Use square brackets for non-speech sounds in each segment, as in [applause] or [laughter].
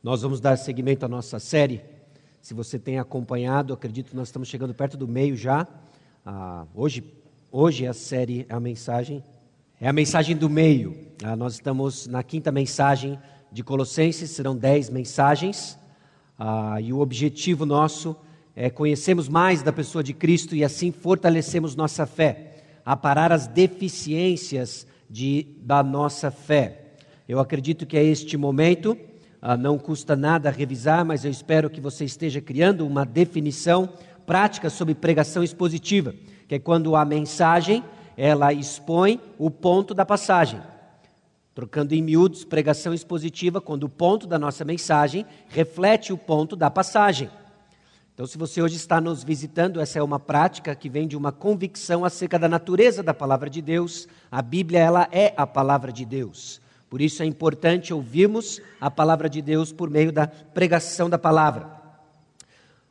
Nós vamos dar seguimento à nossa série. Se você tem acompanhado, acredito que nós estamos chegando perto do meio já. Ah, hoje, hoje a série, é a mensagem, é a mensagem do meio. Ah, nós estamos na quinta mensagem de Colossenses, serão dez mensagens. Ah, e o objetivo nosso é conhecermos mais da pessoa de Cristo e assim fortalecemos nossa fé, aparar as deficiências de, da nossa fé. Eu acredito que é este momento ah, não custa nada revisar, mas eu espero que você esteja criando uma definição prática sobre pregação expositiva, que é quando a mensagem ela expõe o ponto da passagem. Trocando em miúdos, pregação expositiva, quando o ponto da nossa mensagem reflete o ponto da passagem. Então, se você hoje está nos visitando, essa é uma prática que vem de uma convicção acerca da natureza da palavra de Deus. A Bíblia, ela é a palavra de Deus. Por isso é importante ouvirmos a palavra de Deus por meio da pregação da palavra.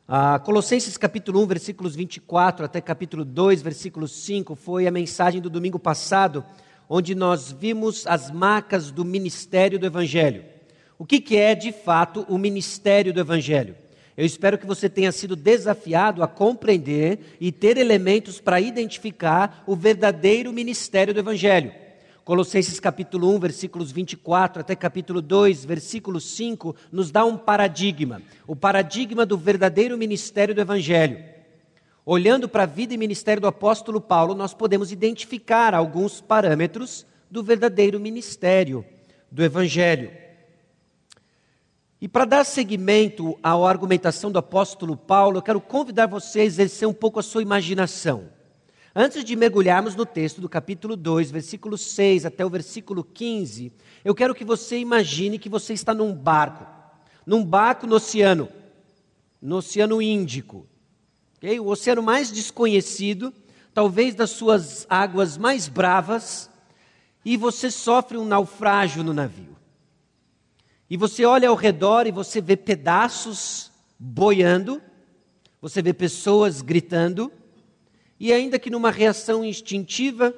Ah, Colossenses capítulo 1, versículos 24 até capítulo 2, versículo 5, foi a mensagem do domingo passado, onde nós vimos as marcas do ministério do Evangelho. O que, que é, de fato, o ministério do Evangelho? Eu espero que você tenha sido desafiado a compreender e ter elementos para identificar o verdadeiro ministério do Evangelho. Colossenses capítulo 1, versículos 24 até capítulo 2, versículo 5, nos dá um paradigma, o paradigma do verdadeiro ministério do Evangelho. Olhando para a vida e ministério do apóstolo Paulo, nós podemos identificar alguns parâmetros do verdadeiro ministério do Evangelho. E para dar seguimento à argumentação do apóstolo Paulo, eu quero convidar você a exercer um pouco a sua imaginação. Antes de mergulharmos no texto do capítulo 2, versículo 6 até o versículo 15, eu quero que você imagine que você está num barco, num barco no oceano, no Oceano Índico. Okay? O oceano mais desconhecido, talvez das suas águas mais bravas, e você sofre um naufrágio no navio. E você olha ao redor e você vê pedaços boiando, você vê pessoas gritando, e ainda que numa reação instintiva,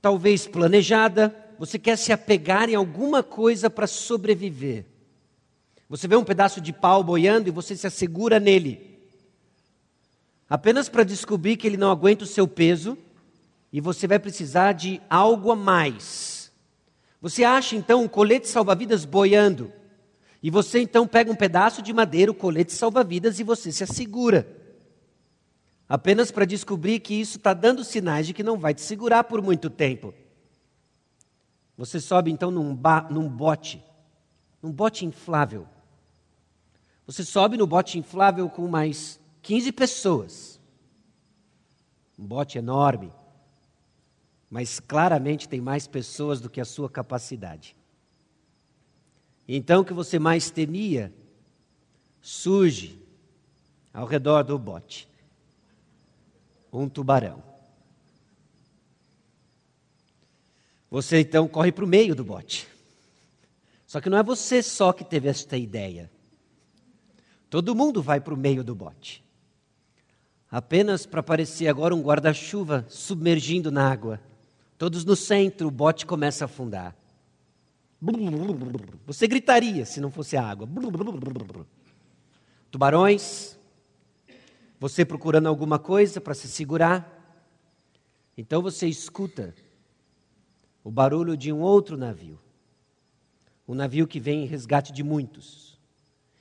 talvez planejada, você quer se apegar em alguma coisa para sobreviver. Você vê um pedaço de pau boiando e você se assegura nele. Apenas para descobrir que ele não aguenta o seu peso e você vai precisar de algo a mais. Você acha então um colete salva-vidas boiando. E você então pega um pedaço de madeira, o colete salva-vidas, e você se assegura apenas para descobrir que isso está dando sinais de que não vai te segurar por muito tempo. Você sobe então num, num bote, num bote inflável. Você sobe no bote inflável com mais 15 pessoas. Um bote enorme, mas claramente tem mais pessoas do que a sua capacidade. Então o que você mais temia surge ao redor do bote um tubarão. Você então corre para o meio do bote. Só que não é você só que teve esta ideia. Todo mundo vai para o meio do bote. Apenas para aparecer agora um guarda-chuva submergindo na água. Todos no centro, o bote começa a afundar. Você gritaria se não fosse a água. Tubarões, você procurando alguma coisa para se segurar. Então você escuta o barulho de um outro navio. Um navio que vem em resgate de muitos.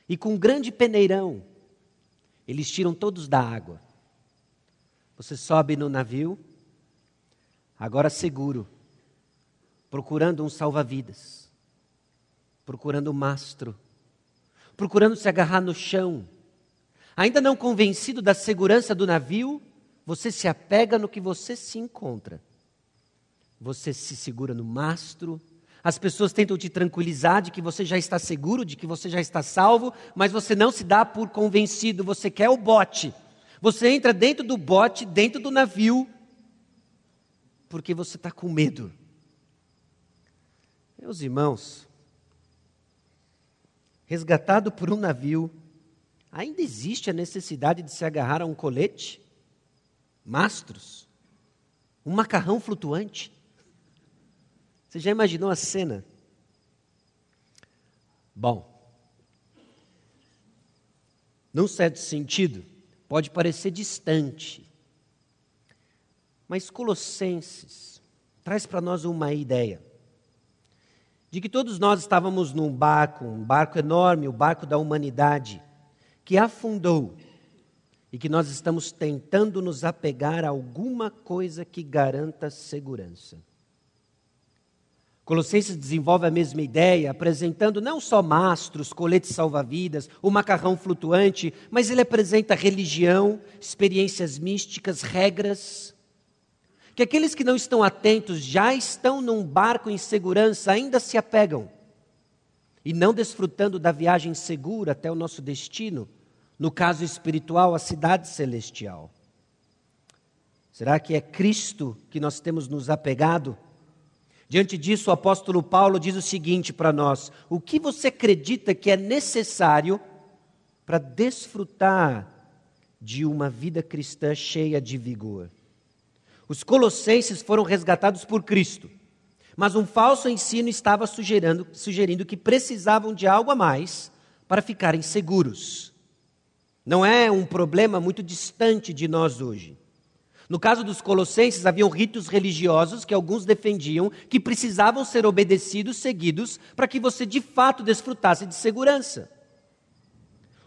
E com um grande peneirão, eles tiram todos da água. Você sobe no navio, agora seguro, procurando um salva-vidas, procurando um mastro, procurando se agarrar no chão Ainda não convencido da segurança do navio, você se apega no que você se encontra. Você se segura no mastro. As pessoas tentam te tranquilizar de que você já está seguro, de que você já está salvo, mas você não se dá por convencido, você quer o bote. Você entra dentro do bote, dentro do navio, porque você está com medo. Meus irmãos, resgatado por um navio, Ainda existe a necessidade de se agarrar a um colete? Mastros? Um macarrão flutuante? Você já imaginou a cena? Bom, num certo sentido, pode parecer distante. Mas Colossenses traz para nós uma ideia de que todos nós estávamos num barco, um barco enorme, o barco da humanidade, que afundou e que nós estamos tentando nos apegar a alguma coisa que garanta segurança. Colossenses desenvolve a mesma ideia, apresentando não só mastros, coletes salva-vidas, o macarrão flutuante, mas ele apresenta religião, experiências místicas, regras. Que aqueles que não estão atentos já estão num barco em segurança, ainda se apegam, e não desfrutando da viagem segura até o nosso destino, no caso espiritual, a cidade celestial. Será que é Cristo que nós temos nos apegado? Diante disso, o apóstolo Paulo diz o seguinte para nós: o que você acredita que é necessário para desfrutar de uma vida cristã cheia de vigor? Os colossenses foram resgatados por Cristo, mas um falso ensino estava sugerindo, sugerindo que precisavam de algo a mais para ficarem seguros. Não é um problema muito distante de nós hoje. No caso dos colossenses, haviam ritos religiosos que alguns defendiam que precisavam ser obedecidos, seguidos, para que você de fato desfrutasse de segurança.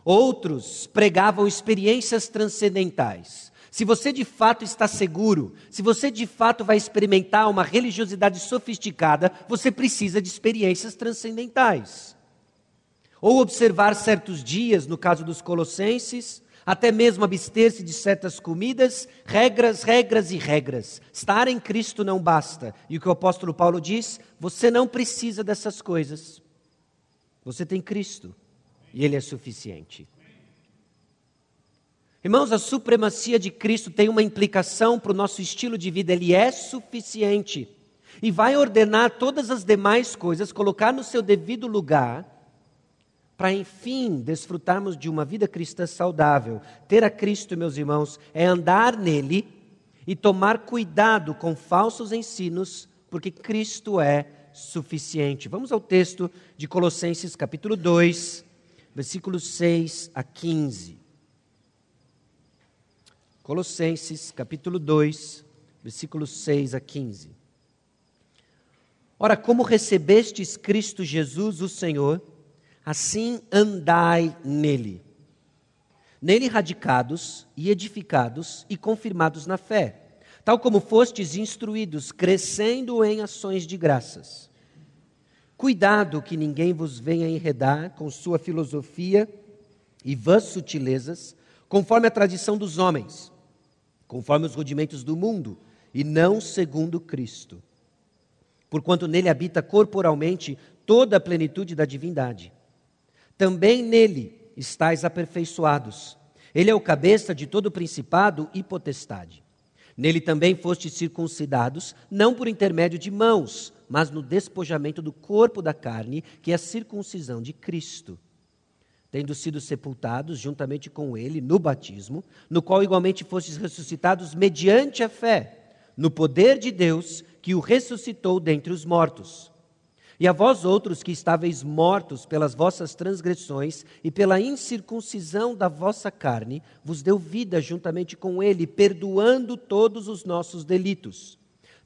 Outros pregavam experiências transcendentais. Se você de fato está seguro, se você de fato vai experimentar uma religiosidade sofisticada, você precisa de experiências transcendentais. Ou observar certos dias, no caso dos colossenses, até mesmo abster-se de certas comidas, regras, regras e regras. Estar em Cristo não basta. E o que o apóstolo Paulo diz: você não precisa dessas coisas. Você tem Cristo e Ele é suficiente. Irmãos, a supremacia de Cristo tem uma implicação para o nosso estilo de vida, Ele é suficiente. E vai ordenar todas as demais coisas, colocar no seu devido lugar para enfim desfrutarmos de uma vida cristã saudável. Ter a Cristo, meus irmãos, é andar nele e tomar cuidado com falsos ensinos, porque Cristo é suficiente. Vamos ao texto de Colossenses, capítulo 2, versículos 6 a 15. Colossenses, capítulo 2, versículos 6 a 15. Ora, como recebestes Cristo Jesus, o Senhor, assim andai nele. Nele radicados e edificados e confirmados na fé, tal como fostes instruídos, crescendo em ações de graças. Cuidado que ninguém vos venha enredar com sua filosofia e vãs sutilezas, conforme a tradição dos homens, conforme os rudimentos do mundo, e não segundo Cristo. Porquanto nele habita corporalmente toda a plenitude da divindade também nele estáis aperfeiçoados. Ele é o cabeça de todo principado e potestade. Nele também fostes circuncidados, não por intermédio de mãos, mas no despojamento do corpo da carne, que é a circuncisão de Cristo. Tendo sido sepultados juntamente com ele no batismo, no qual igualmente fostes ressuscitados mediante a fé, no poder de Deus que o ressuscitou dentre os mortos e a vós outros que estáveis mortos pelas vossas transgressões e pela incircuncisão da vossa carne, vos deu vida juntamente com ele, perdoando todos os nossos delitos,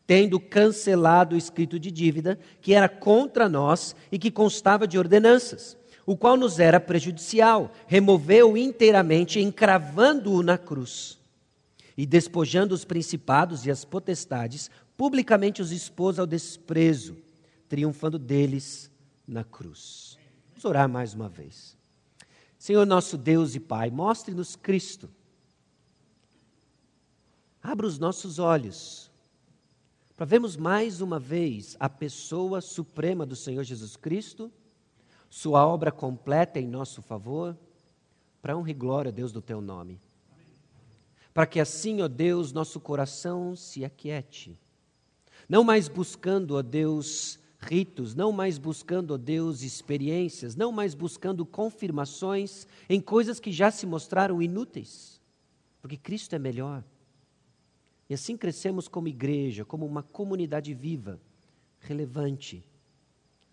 tendo cancelado o escrito de dívida que era contra nós e que constava de ordenanças, o qual nos era prejudicial, removeu inteiramente, encravando-o na cruz. E despojando os principados e as potestades, publicamente os expôs ao desprezo triunfando deles na cruz. Vamos orar mais uma vez. Senhor nosso Deus e Pai, mostre-nos Cristo. Abra os nossos olhos para vermos mais uma vez a pessoa suprema do Senhor Jesus Cristo, Sua obra completa em nosso favor, para honra e glória, Deus, do Teu nome. Para que assim, ó Deus, nosso coração se aquiete, não mais buscando, ó Deus, ritos, não mais buscando, ó Deus, experiências, não mais buscando confirmações em coisas que já se mostraram inúteis, porque Cristo é melhor. E assim crescemos como igreja, como uma comunidade viva, relevante,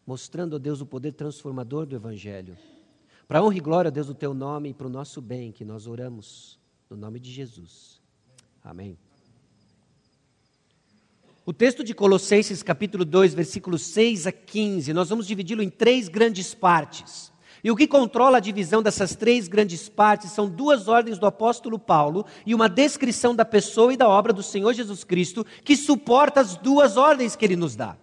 mostrando a Deus o poder transformador do Evangelho. Para honra e glória, Deus, do teu nome e para o nosso bem, que nós oramos no nome de Jesus. Amém. O texto de Colossenses, capítulo 2, versículos 6 a 15, nós vamos dividi-lo em três grandes partes. E o que controla a divisão dessas três grandes partes são duas ordens do apóstolo Paulo e uma descrição da pessoa e da obra do Senhor Jesus Cristo que suporta as duas ordens que ele nos dá.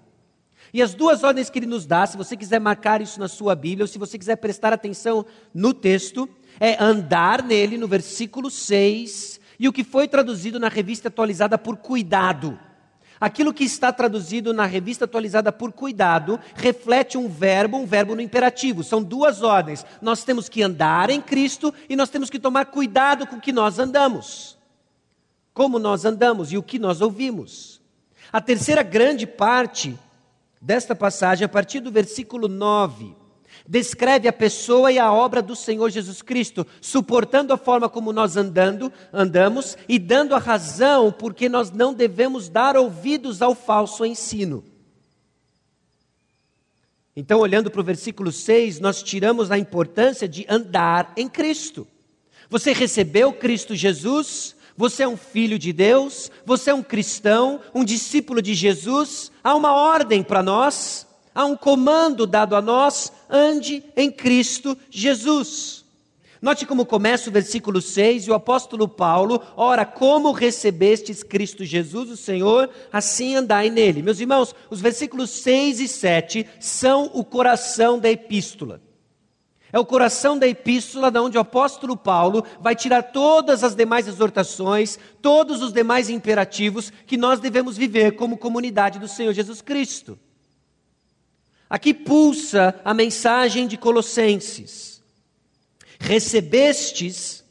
E as duas ordens que ele nos dá, se você quiser marcar isso na sua Bíblia, ou se você quiser prestar atenção no texto, é andar nele, no versículo 6, e o que foi traduzido na revista atualizada por cuidado. Aquilo que está traduzido na revista atualizada por cuidado reflete um verbo, um verbo no imperativo. São duas ordens. Nós temos que andar em Cristo e nós temos que tomar cuidado com o que nós andamos. Como nós andamos e o que nós ouvimos. A terceira grande parte desta passagem, a partir do versículo 9, descreve a pessoa e a obra do Senhor Jesus Cristo, suportando a forma como nós andando, andamos e dando a razão porque nós não devemos dar ouvidos ao falso ensino. Então, olhando para o versículo 6, nós tiramos a importância de andar em Cristo. Você recebeu Cristo Jesus, você é um filho de Deus, você é um cristão, um discípulo de Jesus. Há uma ordem para nós, há um comando dado a nós: ande em Cristo Jesus. Note como começa o versículo 6 e o apóstolo Paulo, ora, como recebestes Cristo Jesus, o Senhor, assim andai nele. Meus irmãos, os versículos 6 e 7 são o coração da epístola. É o coração da epístola da onde o apóstolo Paulo vai tirar todas as demais exortações, todos os demais imperativos que nós devemos viver como comunidade do Senhor Jesus Cristo. Aqui pulsa a mensagem de Colossenses. Recebestes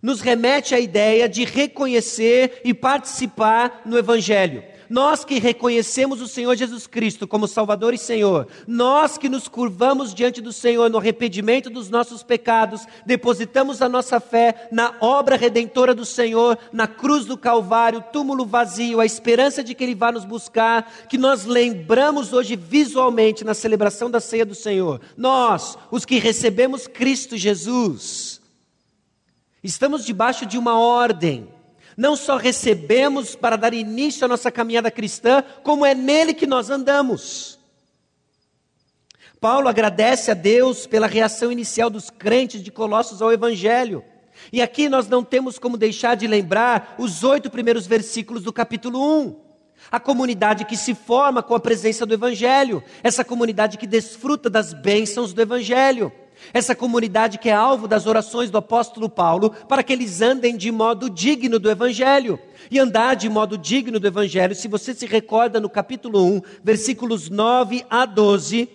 nos remete à ideia de reconhecer e participar no evangelho nós que reconhecemos o Senhor Jesus Cristo como Salvador e Senhor, nós que nos curvamos diante do Senhor no arrependimento dos nossos pecados, depositamos a nossa fé na obra redentora do Senhor, na cruz do Calvário, túmulo vazio, a esperança de que Ele vá nos buscar, que nós lembramos hoje visualmente na celebração da ceia do Senhor. Nós, os que recebemos Cristo Jesus, estamos debaixo de uma ordem não só recebemos para dar início à nossa caminhada cristã, como é nele que nós andamos. Paulo agradece a Deus pela reação inicial dos crentes de Colossos ao Evangelho. E aqui nós não temos como deixar de lembrar os oito primeiros versículos do capítulo 1. A comunidade que se forma com a presença do Evangelho, essa comunidade que desfruta das bênçãos do Evangelho. Essa comunidade que é alvo das orações do apóstolo Paulo para que eles andem de modo digno do Evangelho. E andar de modo digno do Evangelho, se você se recorda no capítulo 1, versículos 9 a 12,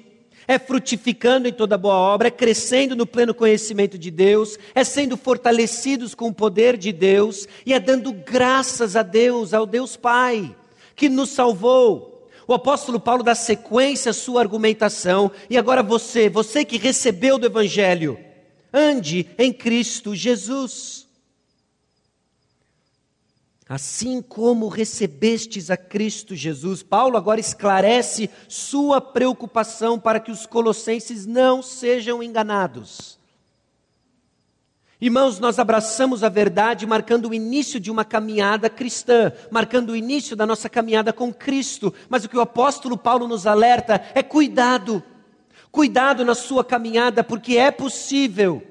é frutificando em toda boa obra, é crescendo no pleno conhecimento de Deus, é sendo fortalecidos com o poder de Deus e é dando graças a Deus, ao Deus Pai, que nos salvou o apóstolo Paulo dá sequência à sua argumentação, e agora você, você que recebeu do Evangelho, ande em Cristo Jesus. Assim como recebestes a Cristo Jesus, Paulo agora esclarece sua preocupação para que os colossenses não sejam enganados. Irmãos, nós abraçamos a verdade marcando o início de uma caminhada cristã, marcando o início da nossa caminhada com Cristo. Mas o que o apóstolo Paulo nos alerta é cuidado. Cuidado na sua caminhada, porque é possível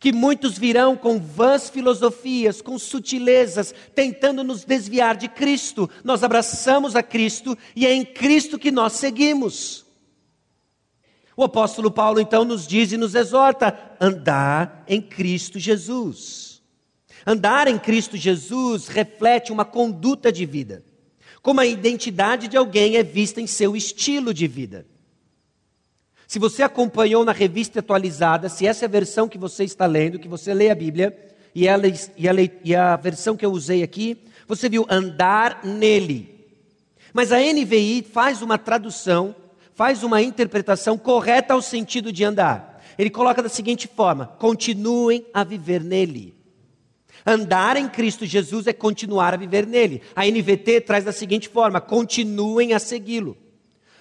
que muitos virão com vãs filosofias, com sutilezas, tentando nos desviar de Cristo. Nós abraçamos a Cristo e é em Cristo que nós seguimos. O apóstolo Paulo então nos diz e nos exorta: andar em Cristo Jesus. Andar em Cristo Jesus reflete uma conduta de vida, como a identidade de alguém é vista em seu estilo de vida. Se você acompanhou na revista atualizada, se essa é a versão que você está lendo, que você lê a Bíblia, e, ela, e, a, e a versão que eu usei aqui, você viu andar nele. Mas a NVI faz uma tradução faz uma interpretação correta ao sentido de andar. Ele coloca da seguinte forma: continuem a viver nele. Andar em Cristo Jesus é continuar a viver nele. A NVT traz da seguinte forma: continuem a segui-lo.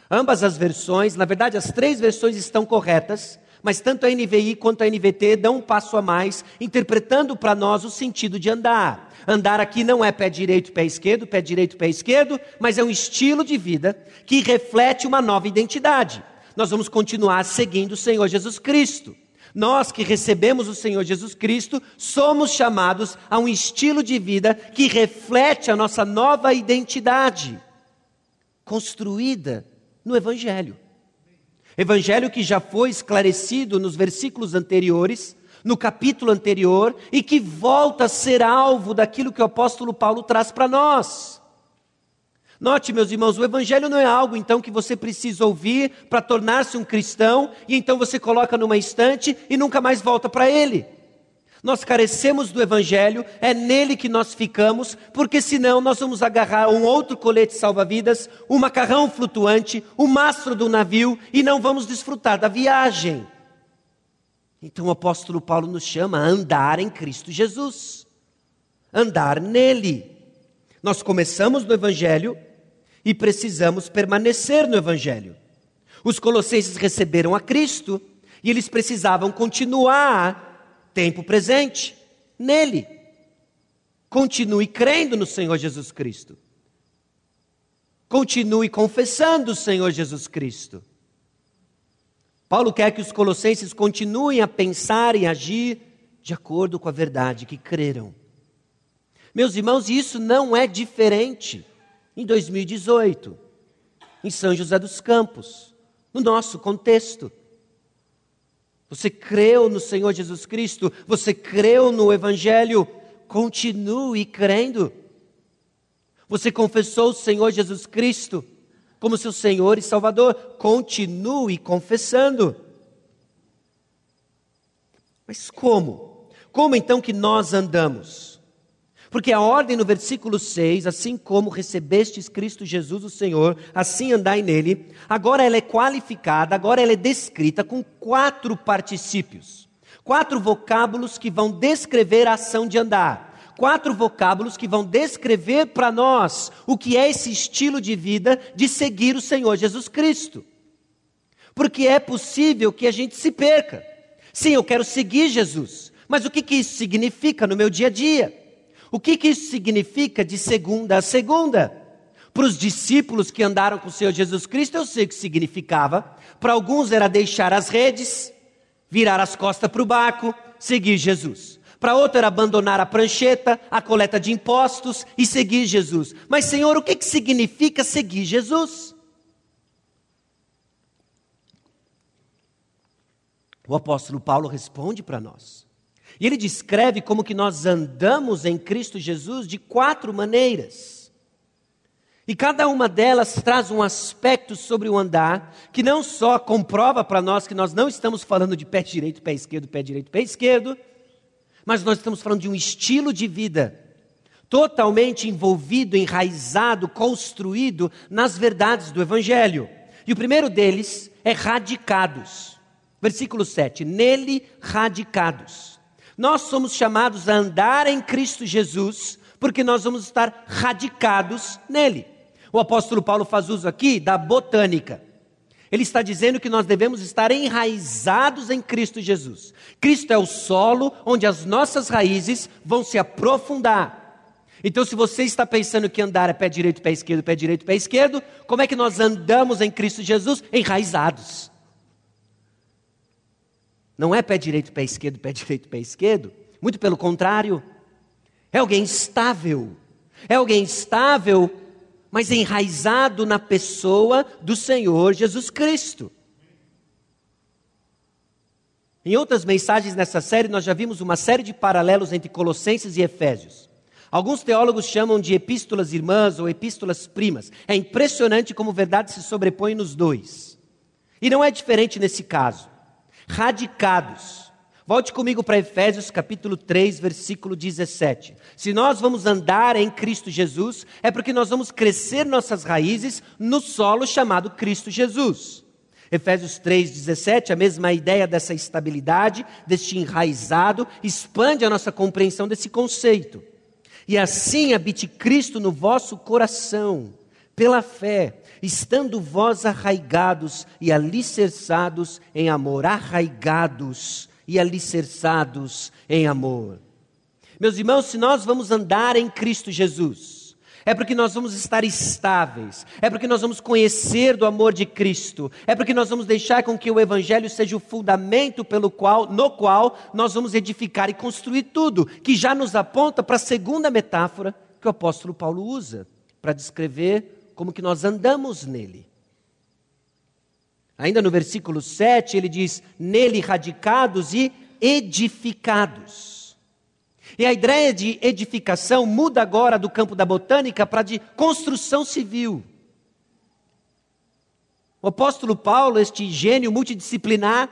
Ambas as versões, na verdade, as três versões estão corretas, Mas tanto a NVI quanto a NVT dão um passo a mais, interpretando para nós o sentido de andar. Andar aqui não é pé direito, pé esquerdo, pé direito, pé esquerdo, mas é um estilo de vida que reflete uma nova identidade. Nós vamos continuar seguindo o Senhor Jesus Cristo. Nós que recebemos o Senhor Jesus Cristo, somos chamados a um estilo de vida que reflete a nossa nova identidade, construída no Evangelho. Evangelho que já foi esclarecido nos versículos anteriores, no capítulo anterior, e que volta a ser alvo daquilo que o apóstolo Paulo traz para nós. Note, meus irmãos, o Evangelho não é algo então que você precisa ouvir para tornar-se um cristão e então você coloca numa estante e nunca mais volta para ele. Nós carecemos do Evangelho, é nele que nós ficamos, porque senão nós vamos agarrar um outro colete salva-vidas, um macarrão flutuante, o um mastro do navio e não vamos desfrutar da viagem. Então o apóstolo Paulo nos chama a andar em Cristo Jesus, andar nele. Nós começamos no Evangelho e precisamos permanecer no Evangelho. Os colossenses receberam a Cristo e eles precisavam continuar tempo presente, nele. Continue crendo no Senhor Jesus Cristo. Continue confessando o Senhor Jesus Cristo. Paulo quer que os colossenses continuem a pensar e agir de acordo com a verdade que creram. Meus irmãos, isso não é diferente em 2018, em São José dos Campos, no nosso contexto. Você creu no Senhor Jesus Cristo, você creu no Evangelho, continue crendo. Você confessou o Senhor Jesus Cristo como seu Senhor e Salvador, continue confessando. Mas como? Como então que nós andamos? Porque a ordem no versículo 6, assim como recebestes Cristo Jesus o Senhor, assim andai nele, agora ela é qualificada, agora ela é descrita com quatro particípios. Quatro vocábulos que vão descrever a ação de andar. Quatro vocábulos que vão descrever para nós o que é esse estilo de vida de seguir o Senhor Jesus Cristo. Porque é possível que a gente se perca. Sim, eu quero seguir Jesus, mas o que, que isso significa no meu dia a dia? O que, que isso significa de segunda a segunda? Para os discípulos que andaram com o Senhor Jesus Cristo, eu sei o que significava. Para alguns era deixar as redes, virar as costas para o barco, seguir Jesus. Para outro era abandonar a prancheta, a coleta de impostos e seguir Jesus. Mas, Senhor, o que, que significa seguir Jesus? O apóstolo Paulo responde para nós. E ele descreve como que nós andamos em Cristo Jesus de quatro maneiras. E cada uma delas traz um aspecto sobre o andar que não só comprova para nós que nós não estamos falando de pé direito, pé esquerdo, pé direito, pé esquerdo, mas nós estamos falando de um estilo de vida totalmente envolvido, enraizado, construído nas verdades do Evangelho. E o primeiro deles é radicados. Versículo 7: Nele radicados. Nós somos chamados a andar em Cristo Jesus, porque nós vamos estar radicados nele. O apóstolo Paulo faz uso aqui da botânica. Ele está dizendo que nós devemos estar enraizados em Cristo Jesus. Cristo é o solo onde as nossas raízes vão se aprofundar. Então, se você está pensando que andar é pé direito, pé esquerdo, pé direito, pé esquerdo, como é que nós andamos em Cristo Jesus? Enraizados. Não é pé direito, pé esquerdo, pé direito, pé esquerdo. Muito pelo contrário. É alguém estável. É alguém estável, mas enraizado na pessoa do Senhor Jesus Cristo. Em outras mensagens nessa série, nós já vimos uma série de paralelos entre Colossenses e Efésios. Alguns teólogos chamam de epístolas irmãs ou epístolas primas. É impressionante como verdade se sobrepõe nos dois. E não é diferente nesse caso radicados. Volte comigo para Efésios capítulo 3, versículo 17. Se nós vamos andar em Cristo Jesus, é porque nós vamos crescer nossas raízes no solo chamado Cristo Jesus. Efésios 17, a mesma ideia dessa estabilidade, deste enraizado, expande a nossa compreensão desse conceito. E assim habite Cristo no vosso coração, pela fé, estando vós arraigados e alicerçados em amor, arraigados e alicerçados em amor. Meus irmãos, se nós vamos andar em Cristo Jesus, é porque nós vamos estar estáveis, é porque nós vamos conhecer do amor de Cristo, é porque nós vamos deixar com que o Evangelho seja o fundamento pelo qual, no qual nós vamos edificar e construir tudo, que já nos aponta para a segunda metáfora que o apóstolo Paulo usa para descrever como que nós andamos nele. Ainda no versículo 7, ele diz: nele radicados e edificados. E a ideia de edificação muda agora do campo da botânica para de construção civil. O apóstolo Paulo, este gênio multidisciplinar,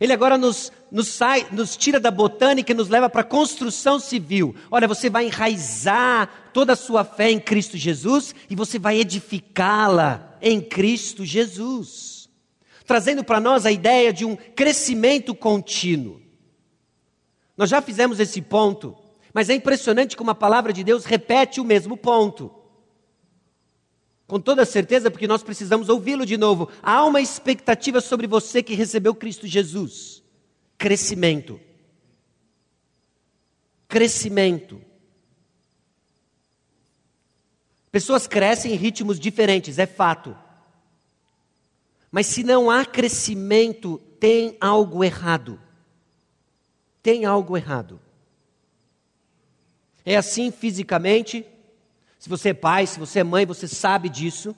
ele agora nos, nos, sai, nos tira da botânica e nos leva para a construção civil. Olha, você vai enraizar toda a sua fé em Cristo Jesus e você vai edificá-la em Cristo Jesus. Trazendo para nós a ideia de um crescimento contínuo. Nós já fizemos esse ponto, mas é impressionante como a palavra de Deus repete o mesmo ponto. Com toda certeza, porque nós precisamos ouvi-lo de novo. Há uma expectativa sobre você que recebeu Cristo Jesus: crescimento. Crescimento. Pessoas crescem em ritmos diferentes, é fato. Mas se não há crescimento, tem algo errado tem algo errado. É assim fisicamente. Se você é pai, se você é mãe, você sabe disso.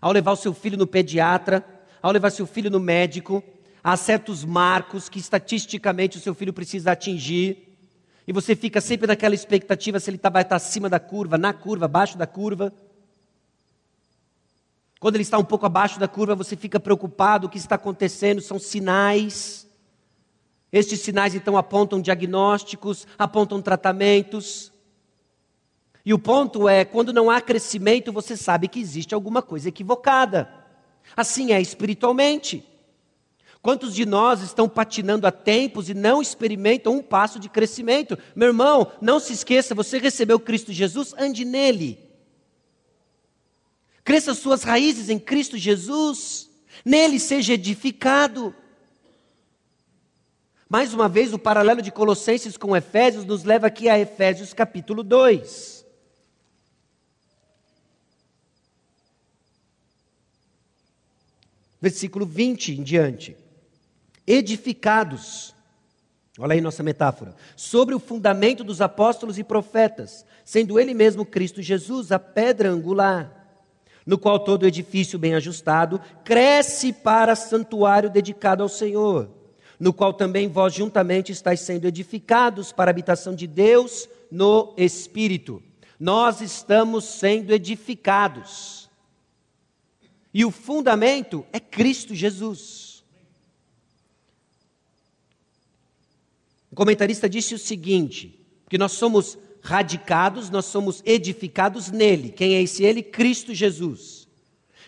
Ao levar o seu filho no pediatra, ao levar seu filho no médico, há certos marcos que estatisticamente o seu filho precisa atingir. E você fica sempre naquela expectativa se ele tá, vai estar acima da curva, na curva, abaixo da curva. Quando ele está um pouco abaixo da curva, você fica preocupado, o que está acontecendo, são sinais. Estes sinais então apontam diagnósticos, apontam tratamentos. E o ponto é: quando não há crescimento, você sabe que existe alguma coisa equivocada. Assim é espiritualmente. Quantos de nós estão patinando há tempos e não experimentam um passo de crescimento? Meu irmão, não se esqueça: você recebeu Cristo Jesus, ande nele. Cresça suas raízes em Cristo Jesus, nele seja edificado. Mais uma vez, o paralelo de Colossenses com Efésios nos leva aqui a Efésios capítulo 2. Versículo 20 em diante. Edificados, olha aí nossa metáfora, sobre o fundamento dos apóstolos e profetas, sendo ele mesmo Cristo Jesus a pedra angular, no qual todo edifício bem ajustado cresce para santuário dedicado ao Senhor no qual também vós juntamente estáis sendo edificados para a habitação de Deus no Espírito. Nós estamos sendo edificados. E o fundamento é Cristo Jesus. O comentarista disse o seguinte: que nós somos radicados, nós somos edificados nele. Quem é esse ele? Cristo Jesus.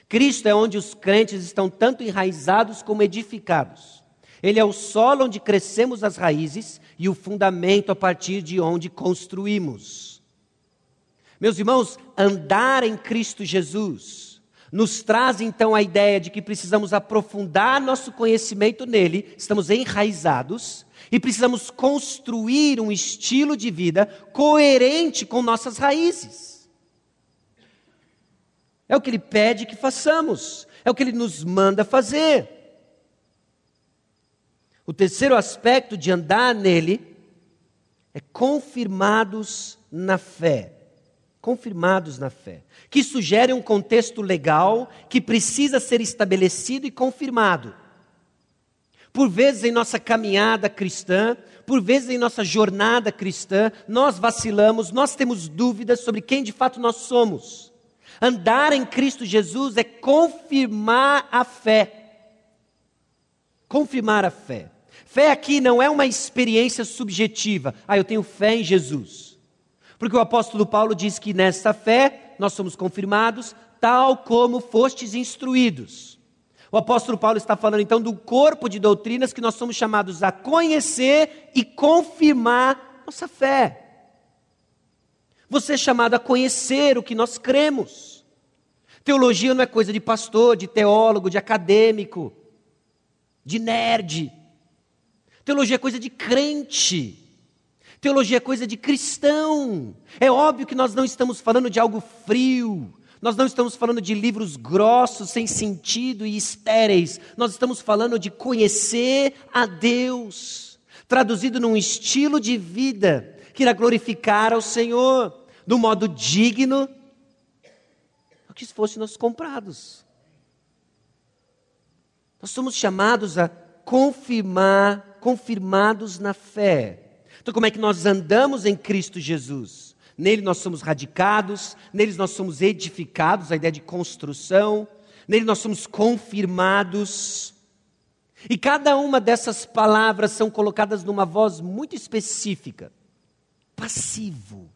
Cristo é onde os crentes estão tanto enraizados como edificados. Ele é o solo onde crescemos as raízes e o fundamento a partir de onde construímos. Meus irmãos, andar em Cristo Jesus nos traz então a ideia de que precisamos aprofundar nosso conhecimento nele, estamos enraizados e precisamos construir um estilo de vida coerente com nossas raízes. É o que ele pede que façamos, é o que ele nos manda fazer. O terceiro aspecto de andar nele é confirmados na fé. Confirmados na fé. Que sugere um contexto legal que precisa ser estabelecido e confirmado. Por vezes em nossa caminhada cristã, por vezes em nossa jornada cristã, nós vacilamos, nós temos dúvidas sobre quem de fato nós somos. Andar em Cristo Jesus é confirmar a fé. Confirmar a fé. Fé aqui não é uma experiência subjetiva. Ah, eu tenho fé em Jesus. Porque o apóstolo Paulo diz que nessa fé nós somos confirmados, tal como fostes instruídos. O apóstolo Paulo está falando então do corpo de doutrinas que nós somos chamados a conhecer e confirmar nossa fé. Você é chamado a conhecer o que nós cremos. Teologia não é coisa de pastor, de teólogo, de acadêmico, de nerd. Teologia é coisa de crente. Teologia é coisa de cristão. É óbvio que nós não estamos falando de algo frio. Nós não estamos falando de livros grossos, sem sentido e estéreis. Nós estamos falando de conhecer a Deus, traduzido num estilo de vida que irá glorificar ao Senhor, do modo digno, que se fôssemos comprados. Nós somos chamados a confirmar, confirmados na fé. Então, como é que nós andamos em Cristo Jesus? Nele nós somos radicados, nele nós somos edificados, a ideia de construção, nele nós somos confirmados. E cada uma dessas palavras são colocadas numa voz muito específica. Passivo.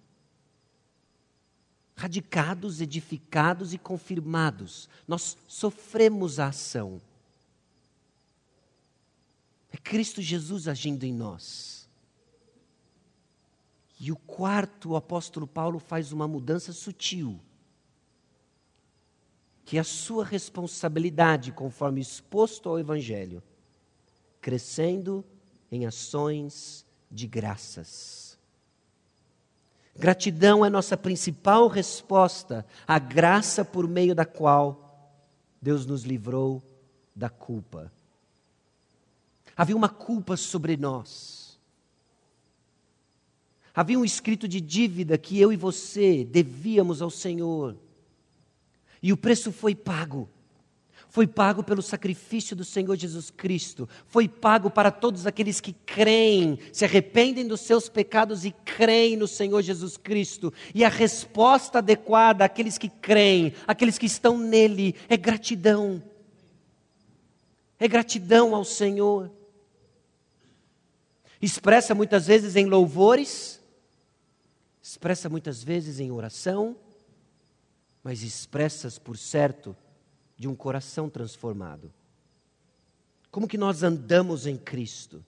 Radicados, edificados e confirmados. Nós sofremos a ação. É Cristo Jesus agindo em nós. E o quarto, o apóstolo Paulo faz uma mudança sutil. Que a sua responsabilidade, conforme exposto ao Evangelho, crescendo em ações de graças. Gratidão é nossa principal resposta à graça por meio da qual Deus nos livrou da culpa. Havia uma culpa sobre nós. Havia um escrito de dívida que eu e você devíamos ao Senhor. E o preço foi pago. Foi pago pelo sacrifício do Senhor Jesus Cristo. Foi pago para todos aqueles que creem, se arrependem dos seus pecados e creem no Senhor Jesus Cristo. E a resposta adequada àqueles que creem, àqueles que estão nele, é gratidão. É gratidão ao Senhor expressa muitas vezes em louvores, expressa muitas vezes em oração, mas expressas, por certo, de um coração transformado. Como que nós andamos em Cristo?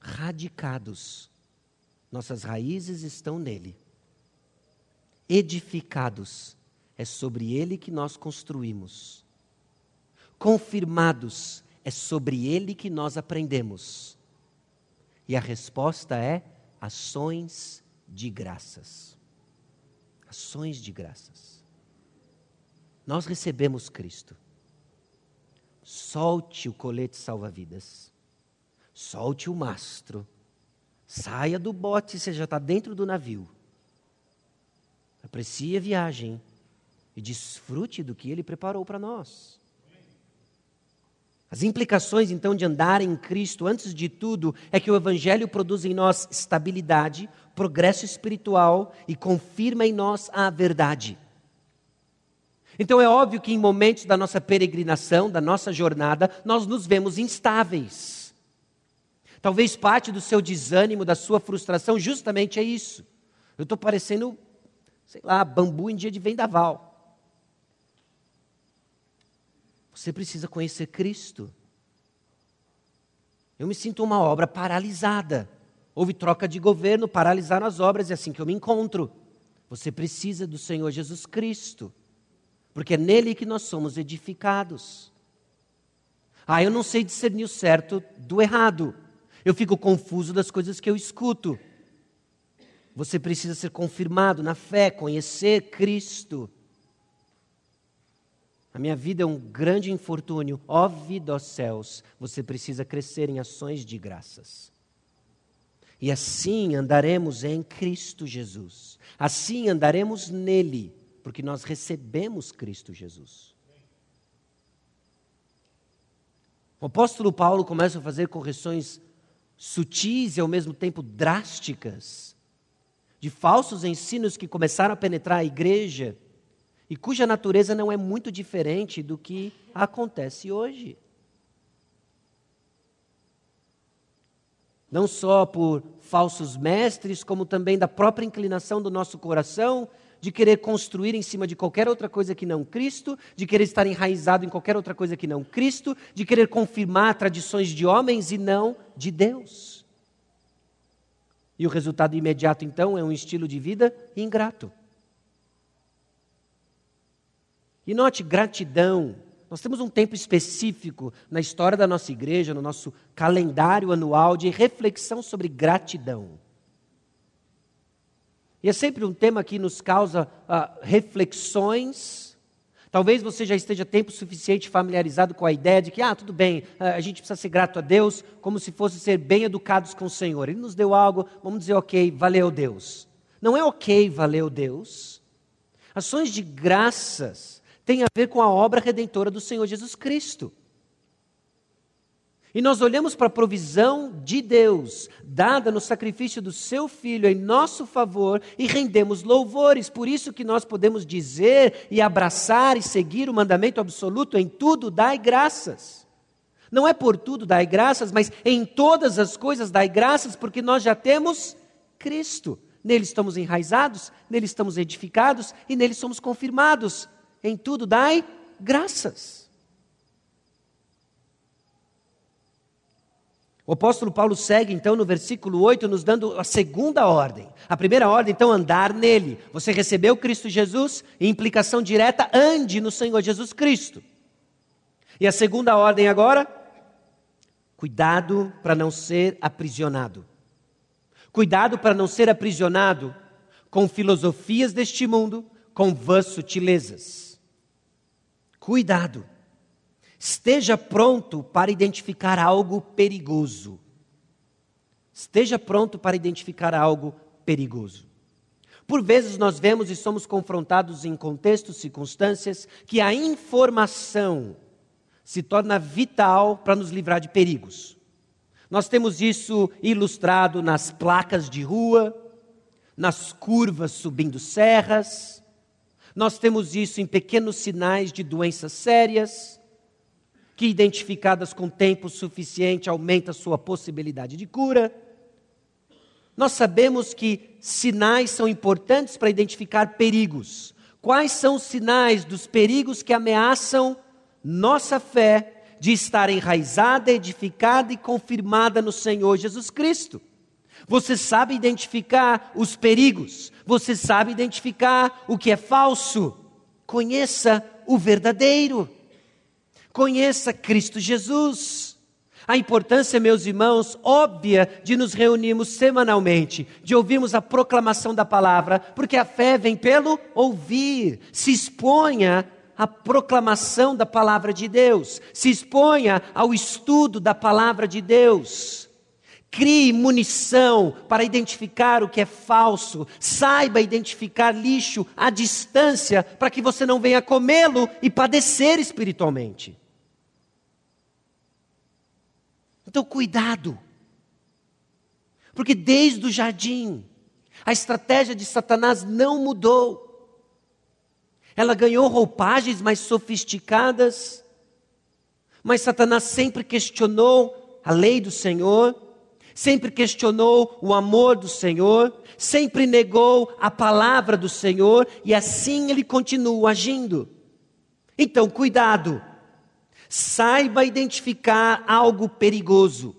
Radicados. Nossas raízes estão nele. Edificados. É sobre ele que nós construímos. Confirmados é sobre ele que nós aprendemos. E a resposta é ações de graças. Ações de graças. Nós recebemos Cristo. Solte o colete salva-vidas. Solte o mastro. Saia do bote, você já está dentro do navio. Aprecie a viagem e desfrute do que ele preparou para nós. As implicações, então, de andar em Cristo, antes de tudo, é que o Evangelho produz em nós estabilidade, progresso espiritual e confirma em nós a verdade. Então, é óbvio que em momentos da nossa peregrinação, da nossa jornada, nós nos vemos instáveis. Talvez parte do seu desânimo, da sua frustração, justamente é isso. Eu estou parecendo, sei lá, bambu em dia de vendaval. Você precisa conhecer Cristo. Eu me sinto uma obra paralisada. Houve troca de governo, paralisaram as obras, é assim que eu me encontro. Você precisa do Senhor Jesus Cristo, porque é nele que nós somos edificados. Ah, eu não sei discernir o certo do errado. Eu fico confuso das coisas que eu escuto. Você precisa ser confirmado na fé, conhecer Cristo. A minha vida é um grande infortúnio. Ó vida, ó céus, você precisa crescer em ações de graças. E assim andaremos em Cristo Jesus. Assim andaremos nele, porque nós recebemos Cristo Jesus. O apóstolo Paulo começa a fazer correções sutis e ao mesmo tempo drásticas de falsos ensinos que começaram a penetrar a igreja e cuja natureza não é muito diferente do que acontece hoje. Não só por falsos mestres, como também da própria inclinação do nosso coração de querer construir em cima de qualquer outra coisa que não Cristo, de querer estar enraizado em qualquer outra coisa que não Cristo, de querer confirmar tradições de homens e não de Deus. E o resultado imediato, então, é um estilo de vida ingrato. E note, gratidão. Nós temos um tempo específico na história da nossa igreja, no nosso calendário anual de reflexão sobre gratidão. E é sempre um tema que nos causa uh, reflexões. Talvez você já esteja tempo suficiente familiarizado com a ideia de que, ah, tudo bem, uh, a gente precisa ser grato a Deus, como se fosse ser bem educados com o Senhor. Ele nos deu algo, vamos dizer, ok, valeu Deus. Não é ok, valeu Deus. Ações de graças têm a ver com a obra redentora do Senhor Jesus Cristo. E nós olhamos para a provisão de Deus, dada no sacrifício do seu filho em nosso favor, e rendemos louvores. Por isso que nós podemos dizer e abraçar e seguir o mandamento absoluto em tudo dai graças. Não é por tudo dai graças, mas em todas as coisas dai graças, porque nós já temos Cristo. Nele estamos enraizados, nele estamos edificados e nele somos confirmados. Em tudo dai graças. O apóstolo Paulo segue então no versículo 8, nos dando a segunda ordem. A primeira ordem, então, andar nele. Você recebeu Cristo Jesus, e implicação direta, ande no Senhor Jesus Cristo. E a segunda ordem agora, cuidado para não ser aprisionado. Cuidado para não ser aprisionado com filosofias deste mundo, com vãs sutilezas. Cuidado. Esteja pronto para identificar algo perigoso. Esteja pronto para identificar algo perigoso. Por vezes nós vemos e somos confrontados em contextos, circunstâncias, que a informação se torna vital para nos livrar de perigos. Nós temos isso ilustrado nas placas de rua, nas curvas subindo serras, nós temos isso em pequenos sinais de doenças sérias que, identificadas com tempo suficiente, aumenta sua possibilidade de cura. Nós sabemos que sinais são importantes para identificar perigos. Quais são os sinais dos perigos que ameaçam nossa fé de estar enraizada, edificada e confirmada no Senhor Jesus Cristo? Você sabe identificar os perigos, você sabe identificar o que é falso. Conheça o verdadeiro. Conheça Cristo Jesus. A importância, meus irmãos, óbvia de nos reunirmos semanalmente, de ouvirmos a proclamação da palavra, porque a fé vem pelo ouvir. Se exponha à proclamação da palavra de Deus, se exponha ao estudo da palavra de Deus. Crie munição para identificar o que é falso. Saiba identificar lixo à distância para que você não venha comê-lo e padecer espiritualmente. Então, cuidado. Porque desde o jardim, a estratégia de Satanás não mudou. Ela ganhou roupagens mais sofisticadas, mas Satanás sempre questionou a lei do Senhor, sempre questionou o amor do Senhor, sempre negou a palavra do Senhor e assim ele continua agindo. Então, cuidado. Saiba identificar algo perigoso.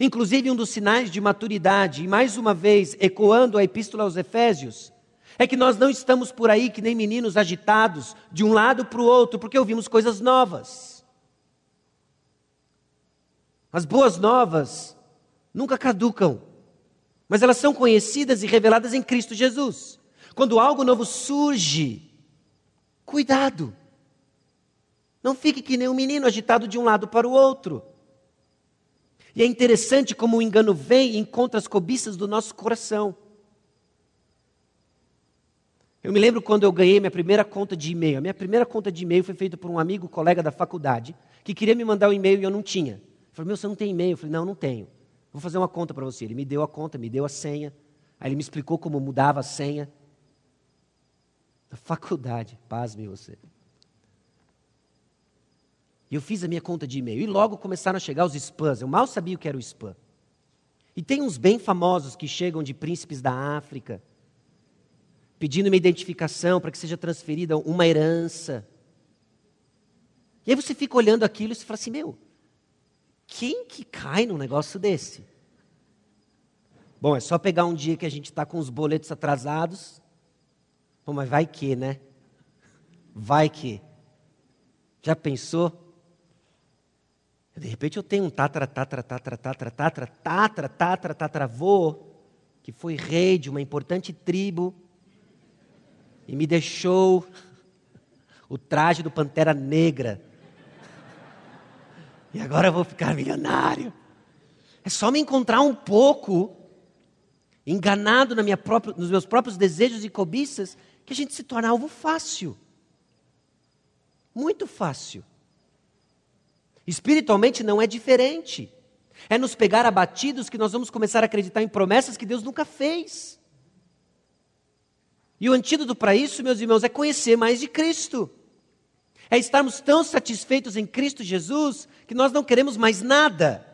Inclusive, um dos sinais de maturidade, e mais uma vez, ecoando a epístola aos Efésios, é que nós não estamos por aí que nem meninos agitados de um lado para o outro, porque ouvimos coisas novas. As boas novas nunca caducam, mas elas são conhecidas e reveladas em Cristo Jesus. Quando algo novo surge, cuidado. Não fique que nem um menino agitado de um lado para o outro. E é interessante como o engano vem e encontra as cobiças do nosso coração. Eu me lembro quando eu ganhei minha primeira conta de e-mail. A minha primeira conta de e-mail foi feita por um amigo, colega da faculdade, que queria me mandar um e-mail e eu não tinha. Ele falou, meu, você não tem e-mail? Eu falei, não, não tenho. Vou fazer uma conta para você. Ele me deu a conta, me deu a senha. Aí ele me explicou como mudava a senha. Da faculdade, pasme você. E eu fiz a minha conta de e-mail. E logo começaram a chegar os spams. Eu mal sabia o que era o spam. E tem uns bem famosos que chegam de príncipes da África, pedindo uma identificação para que seja transferida uma herança. E aí você fica olhando aquilo e você fala assim: meu, quem que cai num negócio desse? Bom, é só pegar um dia que a gente está com os boletos atrasados. Bom, mas vai que, né? Vai que. Já pensou? De repente eu tenho um tatra, tatra, tatra, tatra, tatra, tatra, tatra, tatravô, que foi rei de uma importante tribo e me deixou o traje do Pantera Negra. E agora eu vou ficar milionário. É só me encontrar um pouco enganado na minha própria, nos meus próprios desejos e cobiças que a gente se torna alvo fácil. Muito fácil. Espiritualmente não é diferente. É nos pegar abatidos que nós vamos começar a acreditar em promessas que Deus nunca fez. E o antídoto para isso, meus irmãos, é conhecer mais de Cristo. É estarmos tão satisfeitos em Cristo Jesus que nós não queremos mais nada.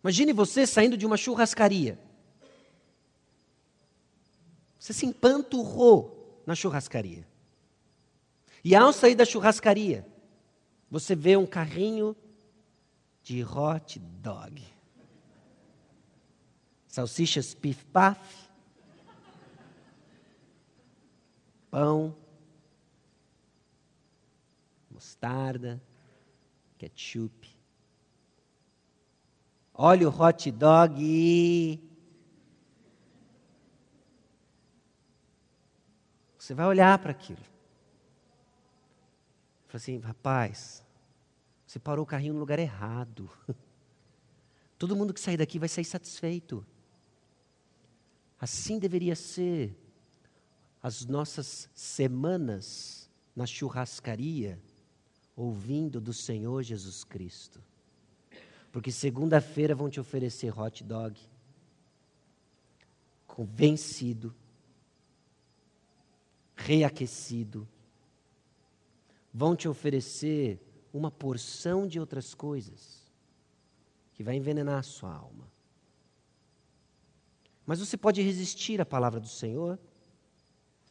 Imagine você saindo de uma churrascaria. Você se empanturrou na churrascaria. E ao sair da churrascaria, você vê um carrinho de hot dog. Salsichas pif-paf. Pão. Mostarda. Ketchup. Olha o hot dog. Você vai olhar para aquilo. Falei assim, rapaz, você parou o carrinho no lugar errado. [laughs] Todo mundo que sair daqui vai sair satisfeito. Assim deveria ser as nossas semanas na churrascaria, ouvindo do Senhor Jesus Cristo. Porque segunda-feira vão te oferecer hot dog, convencido, reaquecido, vão te oferecer uma porção de outras coisas que vai envenenar a sua alma. Mas você pode resistir à palavra do Senhor,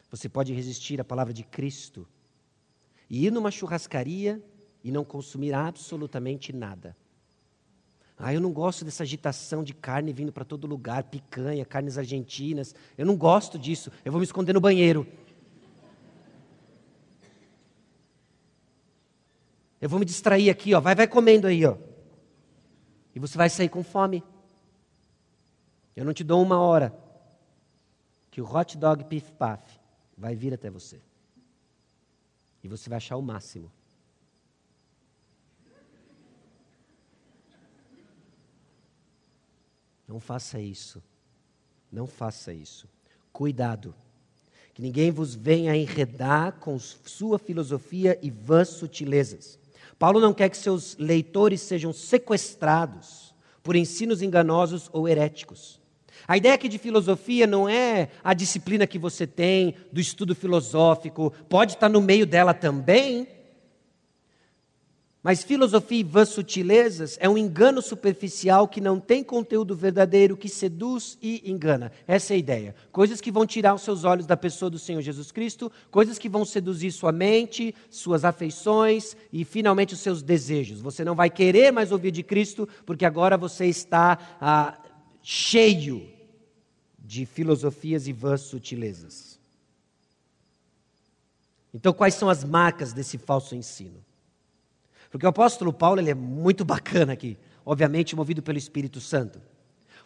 você pode resistir à palavra de Cristo e ir numa churrascaria e não consumir absolutamente nada. Ah, eu não gosto dessa agitação de carne vindo para todo lugar, picanha, carnes argentinas. Eu não gosto disso. Eu vou me esconder no banheiro. Eu vou me distrair aqui, ó. Vai, vai comendo aí, ó. E você vai sair com fome. Eu não te dou uma hora que o hot dog pif paf vai vir até você. E você vai achar o máximo. Não faça isso. Não faça isso. Cuidado. Que ninguém vos venha enredar com sua filosofia e vãs sutilezas Paulo não quer que seus leitores sejam sequestrados por ensinos enganosos ou heréticos. A ideia aqui de filosofia não é a disciplina que você tem do estudo filosófico, pode estar no meio dela também, mas filosofia e vãs sutilezas é um engano superficial que não tem conteúdo verdadeiro, que seduz e engana. Essa é a ideia. Coisas que vão tirar os seus olhos da pessoa do Senhor Jesus Cristo, coisas que vão seduzir sua mente, suas afeições e finalmente os seus desejos. Você não vai querer mais ouvir de Cristo, porque agora você está ah, cheio de filosofias e vãs sutilezas. Então, quais são as marcas desse falso ensino? Porque o apóstolo Paulo ele é muito bacana aqui, obviamente movido pelo Espírito Santo.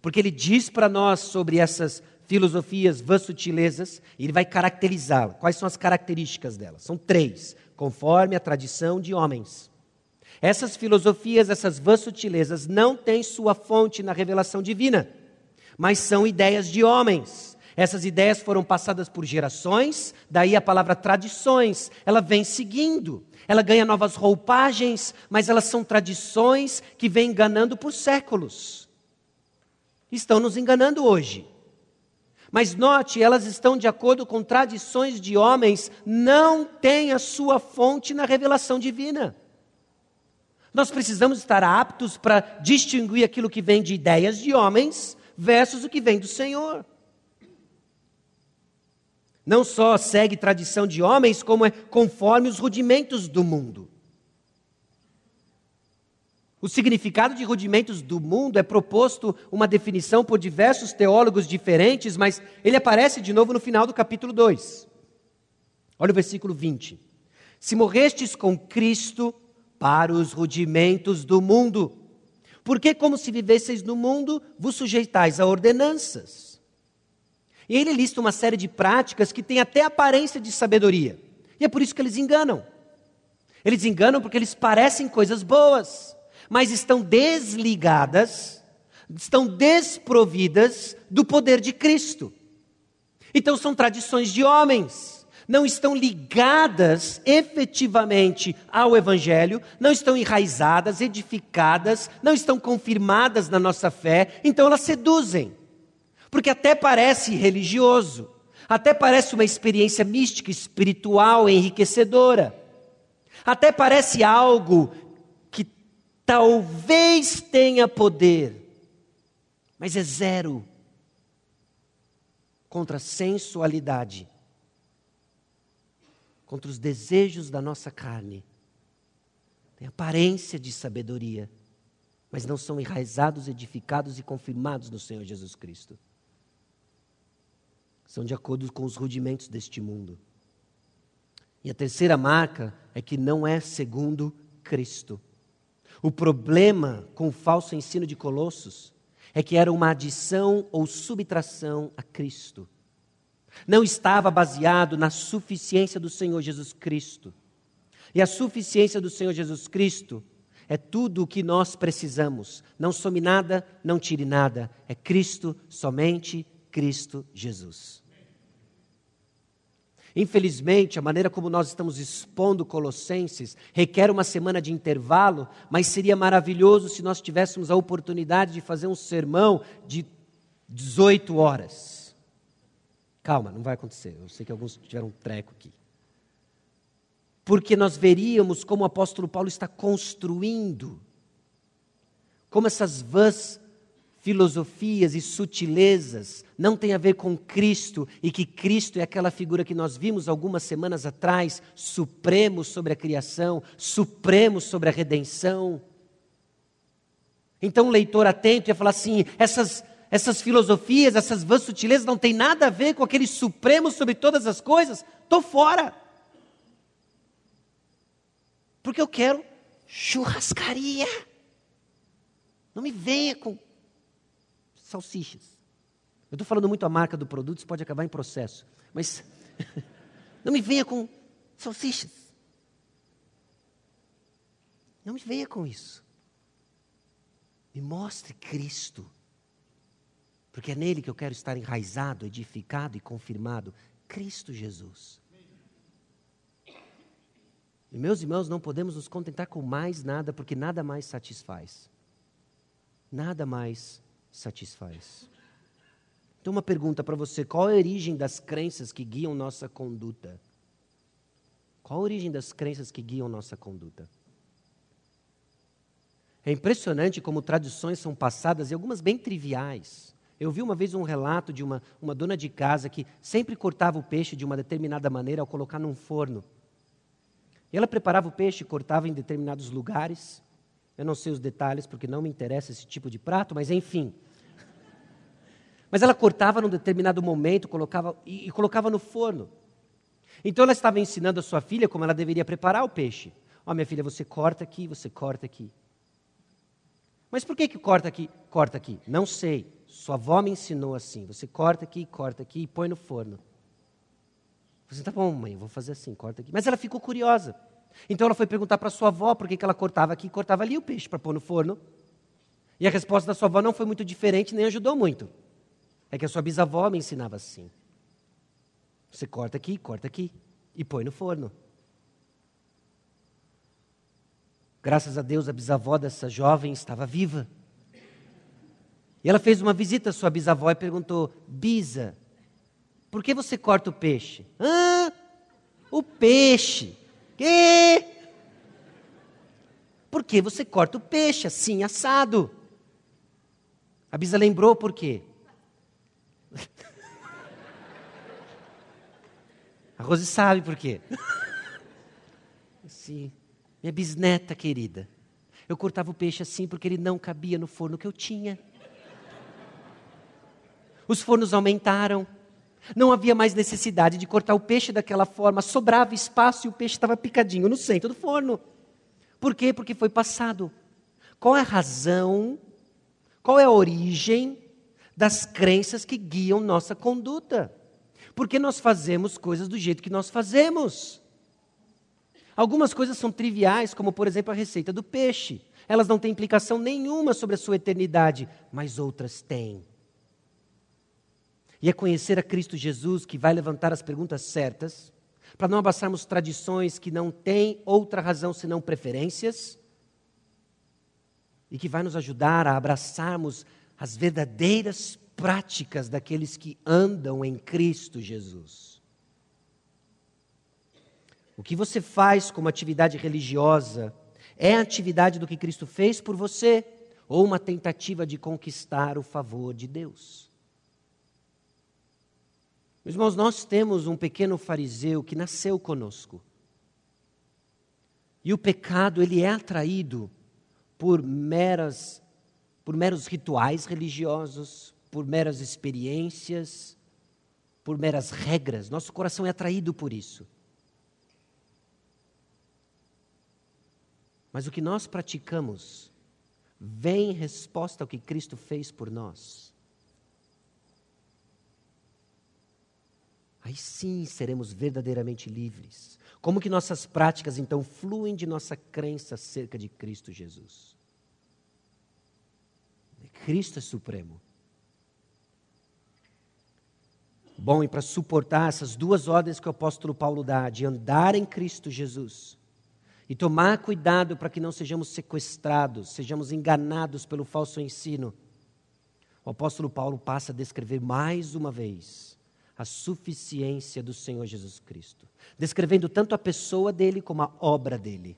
Porque ele diz para nós sobre essas filosofias, vãs sutilezas, e ele vai caracterizá-las. Quais são as características delas? São três, conforme a tradição de homens. Essas filosofias, essas vãs sutilezas, não têm sua fonte na revelação divina, mas são ideias de homens. Essas ideias foram passadas por gerações, daí a palavra tradições, ela vem seguindo ela ganha novas roupagens, mas elas são tradições que vêm enganando por séculos. Estão nos enganando hoje. Mas note, elas estão de acordo com tradições de homens, não têm a sua fonte na revelação divina. Nós precisamos estar aptos para distinguir aquilo que vem de ideias de homens versus o que vem do Senhor não só segue tradição de homens, como é conforme os rudimentos do mundo. O significado de rudimentos do mundo é proposto uma definição por diversos teólogos diferentes, mas ele aparece de novo no final do capítulo 2. Olha o versículo 20. Se morrestes com Cristo para os rudimentos do mundo, porque, como se vivesseis no mundo, vos sujeitais a ordenanças. E ele lista uma série de práticas que têm até aparência de sabedoria. E é por isso que eles enganam. Eles enganam porque eles parecem coisas boas, mas estão desligadas, estão desprovidas do poder de Cristo. Então são tradições de homens, não estão ligadas efetivamente ao Evangelho, não estão enraizadas, edificadas, não estão confirmadas na nossa fé, então elas seduzem. Porque até parece religioso, até parece uma experiência mística, espiritual, enriquecedora. Até parece algo que talvez tenha poder, mas é zero contra a sensualidade, contra os desejos da nossa carne. Tem aparência de sabedoria, mas não são enraizados, edificados e confirmados no Senhor Jesus Cristo. São de acordo com os rudimentos deste mundo. E a terceira marca é que não é segundo Cristo. O problema com o falso ensino de Colossos é que era uma adição ou subtração a Cristo. Não estava baseado na suficiência do Senhor Jesus Cristo. E a suficiência do Senhor Jesus Cristo é tudo o que nós precisamos. Não some nada, não tire nada. É Cristo, somente Cristo Jesus. Infelizmente, a maneira como nós estamos expondo Colossenses requer uma semana de intervalo, mas seria maravilhoso se nós tivéssemos a oportunidade de fazer um sermão de 18 horas. Calma, não vai acontecer. Eu sei que alguns tiveram um treco aqui. Porque nós veríamos como o apóstolo Paulo está construindo, como essas vãs filosofias e sutilezas não tem a ver com Cristo e que Cristo é aquela figura que nós vimos algumas semanas atrás, supremo sobre a criação, supremo sobre a redenção. Então, um leitor atento ia falar assim: essas, essas filosofias, essas vãs sutilezas não tem nada a ver com aquele supremo sobre todas as coisas, estou fora. Porque eu quero churrascaria. Não me venha com salsichas. Eu estou falando muito a marca do produto, isso pode acabar em processo. Mas [laughs] não me venha com salsichas. Não me venha com isso. Me mostre Cristo. Porque é nele que eu quero estar enraizado, edificado e confirmado. Cristo Jesus. E meus irmãos, não podemos nos contentar com mais nada, porque nada mais satisfaz. Nada mais satisfaz. Então, uma pergunta para você: qual a origem das crenças que guiam nossa conduta? Qual a origem das crenças que guiam nossa conduta? É impressionante como tradições são passadas, e algumas bem triviais. Eu vi uma vez um relato de uma, uma dona de casa que sempre cortava o peixe de uma determinada maneira ao colocar num forno. E ela preparava o peixe, cortava em determinados lugares. Eu não sei os detalhes porque não me interessa esse tipo de prato, mas enfim. Mas ela cortava num determinado momento colocava, e, e colocava no forno. Então ela estava ensinando a sua filha como ela deveria preparar o peixe. Ó, oh, minha filha, você corta aqui, você corta aqui. Mas por que, que corta aqui, corta aqui? Não sei. Sua avó me ensinou assim. Você corta aqui, corta aqui e põe no forno. Você tá bom, mãe, vou fazer assim, corta aqui. Mas ela ficou curiosa. Então ela foi perguntar para sua avó por que, que ela cortava aqui e cortava ali o peixe para pôr no forno. E a resposta da sua avó não foi muito diferente, nem ajudou muito. É que a sua bisavó me ensinava assim. Você corta aqui, corta aqui e põe no forno. Graças a Deus, a bisavó dessa jovem estava viva. E ela fez uma visita à sua bisavó e perguntou: Bisa, por que você corta o peixe? Ah, o peixe. Que? Por que você corta o peixe assim, assado? A bisa lembrou por quê? [laughs] A Rose sabe por quê. Sim, minha bisneta querida. Eu cortava o peixe assim porque ele não cabia no forno que eu tinha. Os fornos aumentaram. Não havia mais necessidade de cortar o peixe daquela forma, sobrava espaço e o peixe estava picadinho no centro do forno. Por quê? Porque foi passado. Qual é a razão, qual é a origem das crenças que guiam nossa conduta? Porque nós fazemos coisas do jeito que nós fazemos. Algumas coisas são triviais, como por exemplo a receita do peixe. Elas não têm implicação nenhuma sobre a sua eternidade, mas outras têm. E é conhecer a Cristo Jesus que vai levantar as perguntas certas, para não abraçarmos tradições que não têm outra razão senão preferências, e que vai nos ajudar a abraçarmos as verdadeiras práticas daqueles que andam em Cristo Jesus. O que você faz como atividade religiosa é a atividade do que Cristo fez por você ou uma tentativa de conquistar o favor de Deus? Meus irmãos, nós temos um pequeno fariseu que nasceu conosco. E o pecado, ele é atraído por meras por meros rituais religiosos, por meras experiências, por meras regras. Nosso coração é atraído por isso. Mas o que nós praticamos vem em resposta ao que Cristo fez por nós. Aí sim seremos verdadeiramente livres. Como que nossas práticas então fluem de nossa crença acerca de Cristo Jesus? Cristo é supremo. Bom, e para suportar essas duas ordens que o apóstolo Paulo dá, de andar em Cristo Jesus e tomar cuidado para que não sejamos sequestrados, sejamos enganados pelo falso ensino, o apóstolo Paulo passa a descrever mais uma vez a suficiência do Senhor Jesus Cristo, descrevendo tanto a pessoa dele como a obra dele.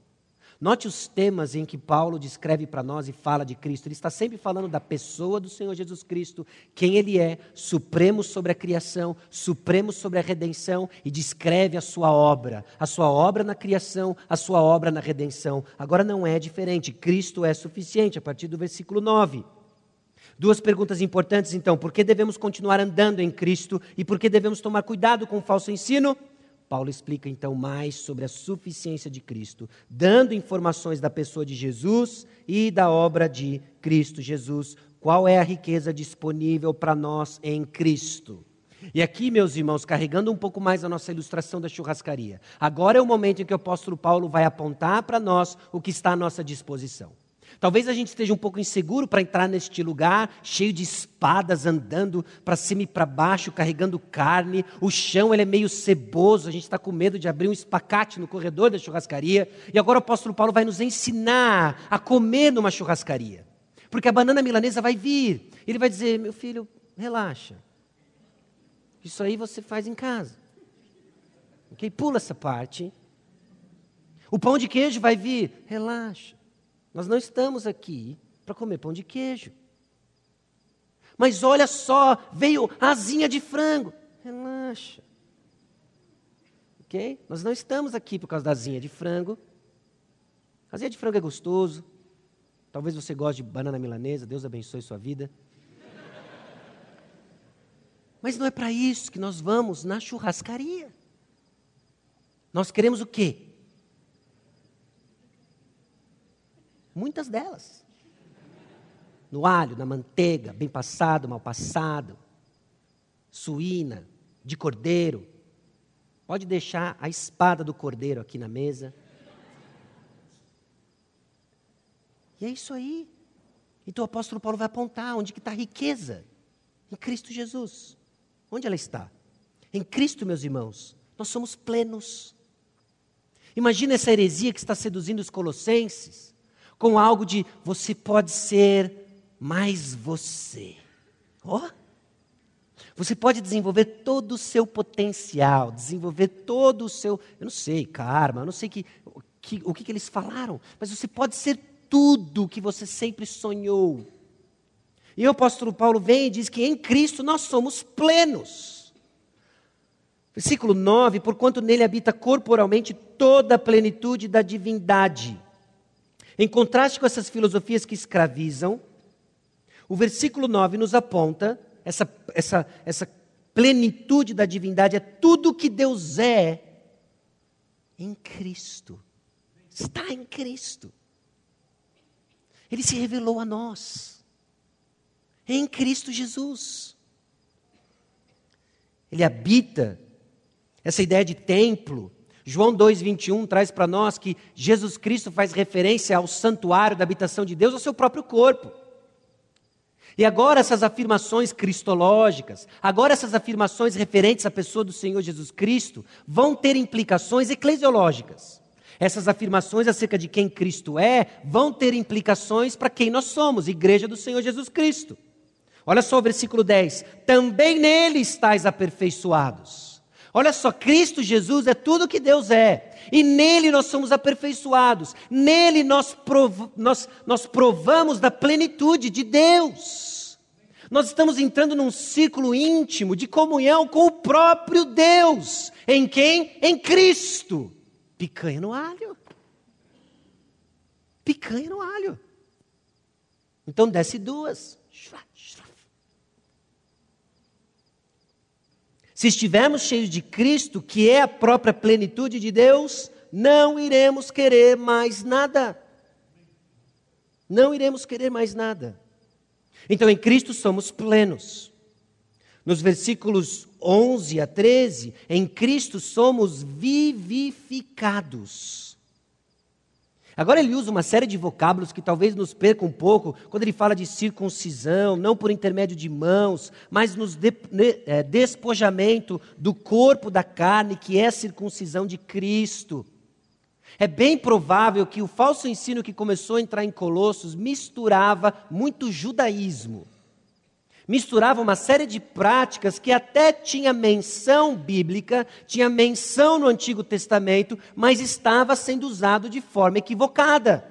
Note os temas em que Paulo descreve para nós e fala de Cristo. Ele está sempre falando da pessoa do Senhor Jesus Cristo, quem ele é, supremo sobre a criação, supremo sobre a redenção e descreve a sua obra, a sua obra na criação, a sua obra na redenção. Agora não é diferente, Cristo é suficiente a partir do versículo 9. Duas perguntas importantes, então: por que devemos continuar andando em Cristo e por que devemos tomar cuidado com o falso ensino? Paulo explica então mais sobre a suficiência de Cristo, dando informações da pessoa de Jesus e da obra de Cristo Jesus. Qual é a riqueza disponível para nós em Cristo? E aqui, meus irmãos, carregando um pouco mais a nossa ilustração da churrascaria, agora é o momento em que o apóstolo Paulo vai apontar para nós o que está à nossa disposição. Talvez a gente esteja um pouco inseguro para entrar neste lugar, cheio de espadas andando para cima e para baixo, carregando carne. O chão ele é meio ceboso, a gente está com medo de abrir um espacate no corredor da churrascaria. E agora o apóstolo Paulo vai nos ensinar a comer numa churrascaria. Porque a banana milanesa vai vir. Ele vai dizer: meu filho, relaxa. Isso aí você faz em casa. Ok? Pula essa parte. O pão de queijo vai vir. Relaxa. Nós não estamos aqui para comer pão de queijo. Mas olha só, veio asinha de frango. Relaxa. Ok? Nós não estamos aqui por causa da asinha de frango. Asinha de frango é gostoso. Talvez você goste de banana milanesa. Deus abençoe sua vida. Mas não é para isso que nós vamos na churrascaria. Nós queremos o quê? Muitas delas. No alho, na manteiga, bem passado, mal passado. Suína, de cordeiro. Pode deixar a espada do cordeiro aqui na mesa. E é isso aí. Então o apóstolo Paulo vai apontar onde que está a riqueza. Em Cristo Jesus. Onde ela está? Em Cristo, meus irmãos, nós somos plenos. Imagina essa heresia que está seduzindo os colossenses com algo de você pode ser mais você. Ó! Oh. Você pode desenvolver todo o seu potencial, desenvolver todo o seu, eu não sei, karma, eu não sei que, que, o que, que eles falaram, mas você pode ser tudo o que você sempre sonhou. E o apóstolo Paulo vem e diz que em Cristo nós somos plenos. Versículo 9: Porquanto nele habita corporalmente toda a plenitude da divindade em contraste com essas filosofias que escravizam, o versículo 9 nos aponta essa, essa, essa plenitude da divindade, é tudo que Deus é em Cristo. Está em Cristo. Ele se revelou a nós. Em Cristo Jesus. Ele habita essa ideia de templo. João 2,21 traz para nós que Jesus Cristo faz referência ao santuário da habitação de Deus, ao seu próprio corpo. E agora essas afirmações cristológicas, agora essas afirmações referentes à pessoa do Senhor Jesus Cristo, vão ter implicações eclesiológicas. Essas afirmações acerca de quem Cristo é vão ter implicações para quem nós somos, igreja do Senhor Jesus Cristo. Olha só o versículo 10: também nele estáis aperfeiçoados. Olha só, Cristo Jesus é tudo que Deus é, e nele nós somos aperfeiçoados, nele nós, prov nós, nós provamos da plenitude de Deus. Nós estamos entrando num ciclo íntimo de comunhão com o próprio Deus. Em quem? Em Cristo. Picanha no alho. Picanha no alho. Então desce duas. Se estivermos cheios de Cristo, que é a própria plenitude de Deus, não iremos querer mais nada. Não iremos querer mais nada. Então, em Cristo somos plenos. Nos versículos 11 a 13, em Cristo somos vivificados. Agora ele usa uma série de vocábulos que talvez nos perca um pouco quando ele fala de circuncisão, não por intermédio de mãos, mas nos de, é, despojamento do corpo da carne, que é circuncisão de Cristo. É bem provável que o falso ensino que começou a entrar em Colossos misturava muito judaísmo misturava uma série de práticas que até tinha menção bíblica, tinha menção no Antigo Testamento, mas estava sendo usado de forma equivocada.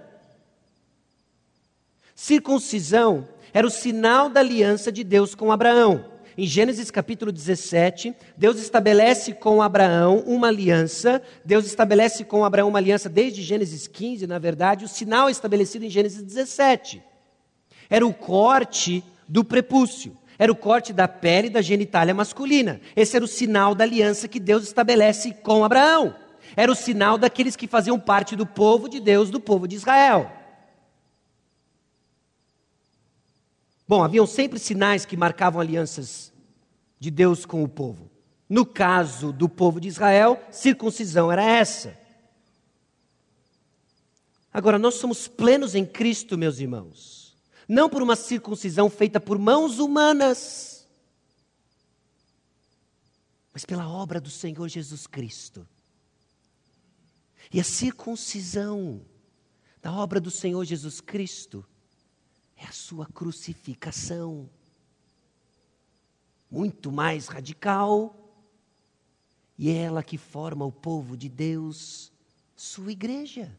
Circuncisão era o sinal da aliança de Deus com Abraão. Em Gênesis capítulo 17, Deus estabelece com Abraão uma aliança. Deus estabelece com Abraão uma aliança desde Gênesis 15, na verdade, o sinal estabelecido em Gênesis 17. Era o corte do prepúcio. Era o corte da pele da genitália masculina. Esse era o sinal da aliança que Deus estabelece com Abraão. Era o sinal daqueles que faziam parte do povo de Deus, do povo de Israel. Bom, haviam sempre sinais que marcavam alianças de Deus com o povo. No caso do povo de Israel, circuncisão era essa. Agora, nós somos plenos em Cristo, meus irmãos não por uma circuncisão feita por mãos humanas, mas pela obra do Senhor Jesus Cristo. E a circuncisão da obra do Senhor Jesus Cristo é a sua crucificação. Muito mais radical, e é ela que forma o povo de Deus, sua igreja.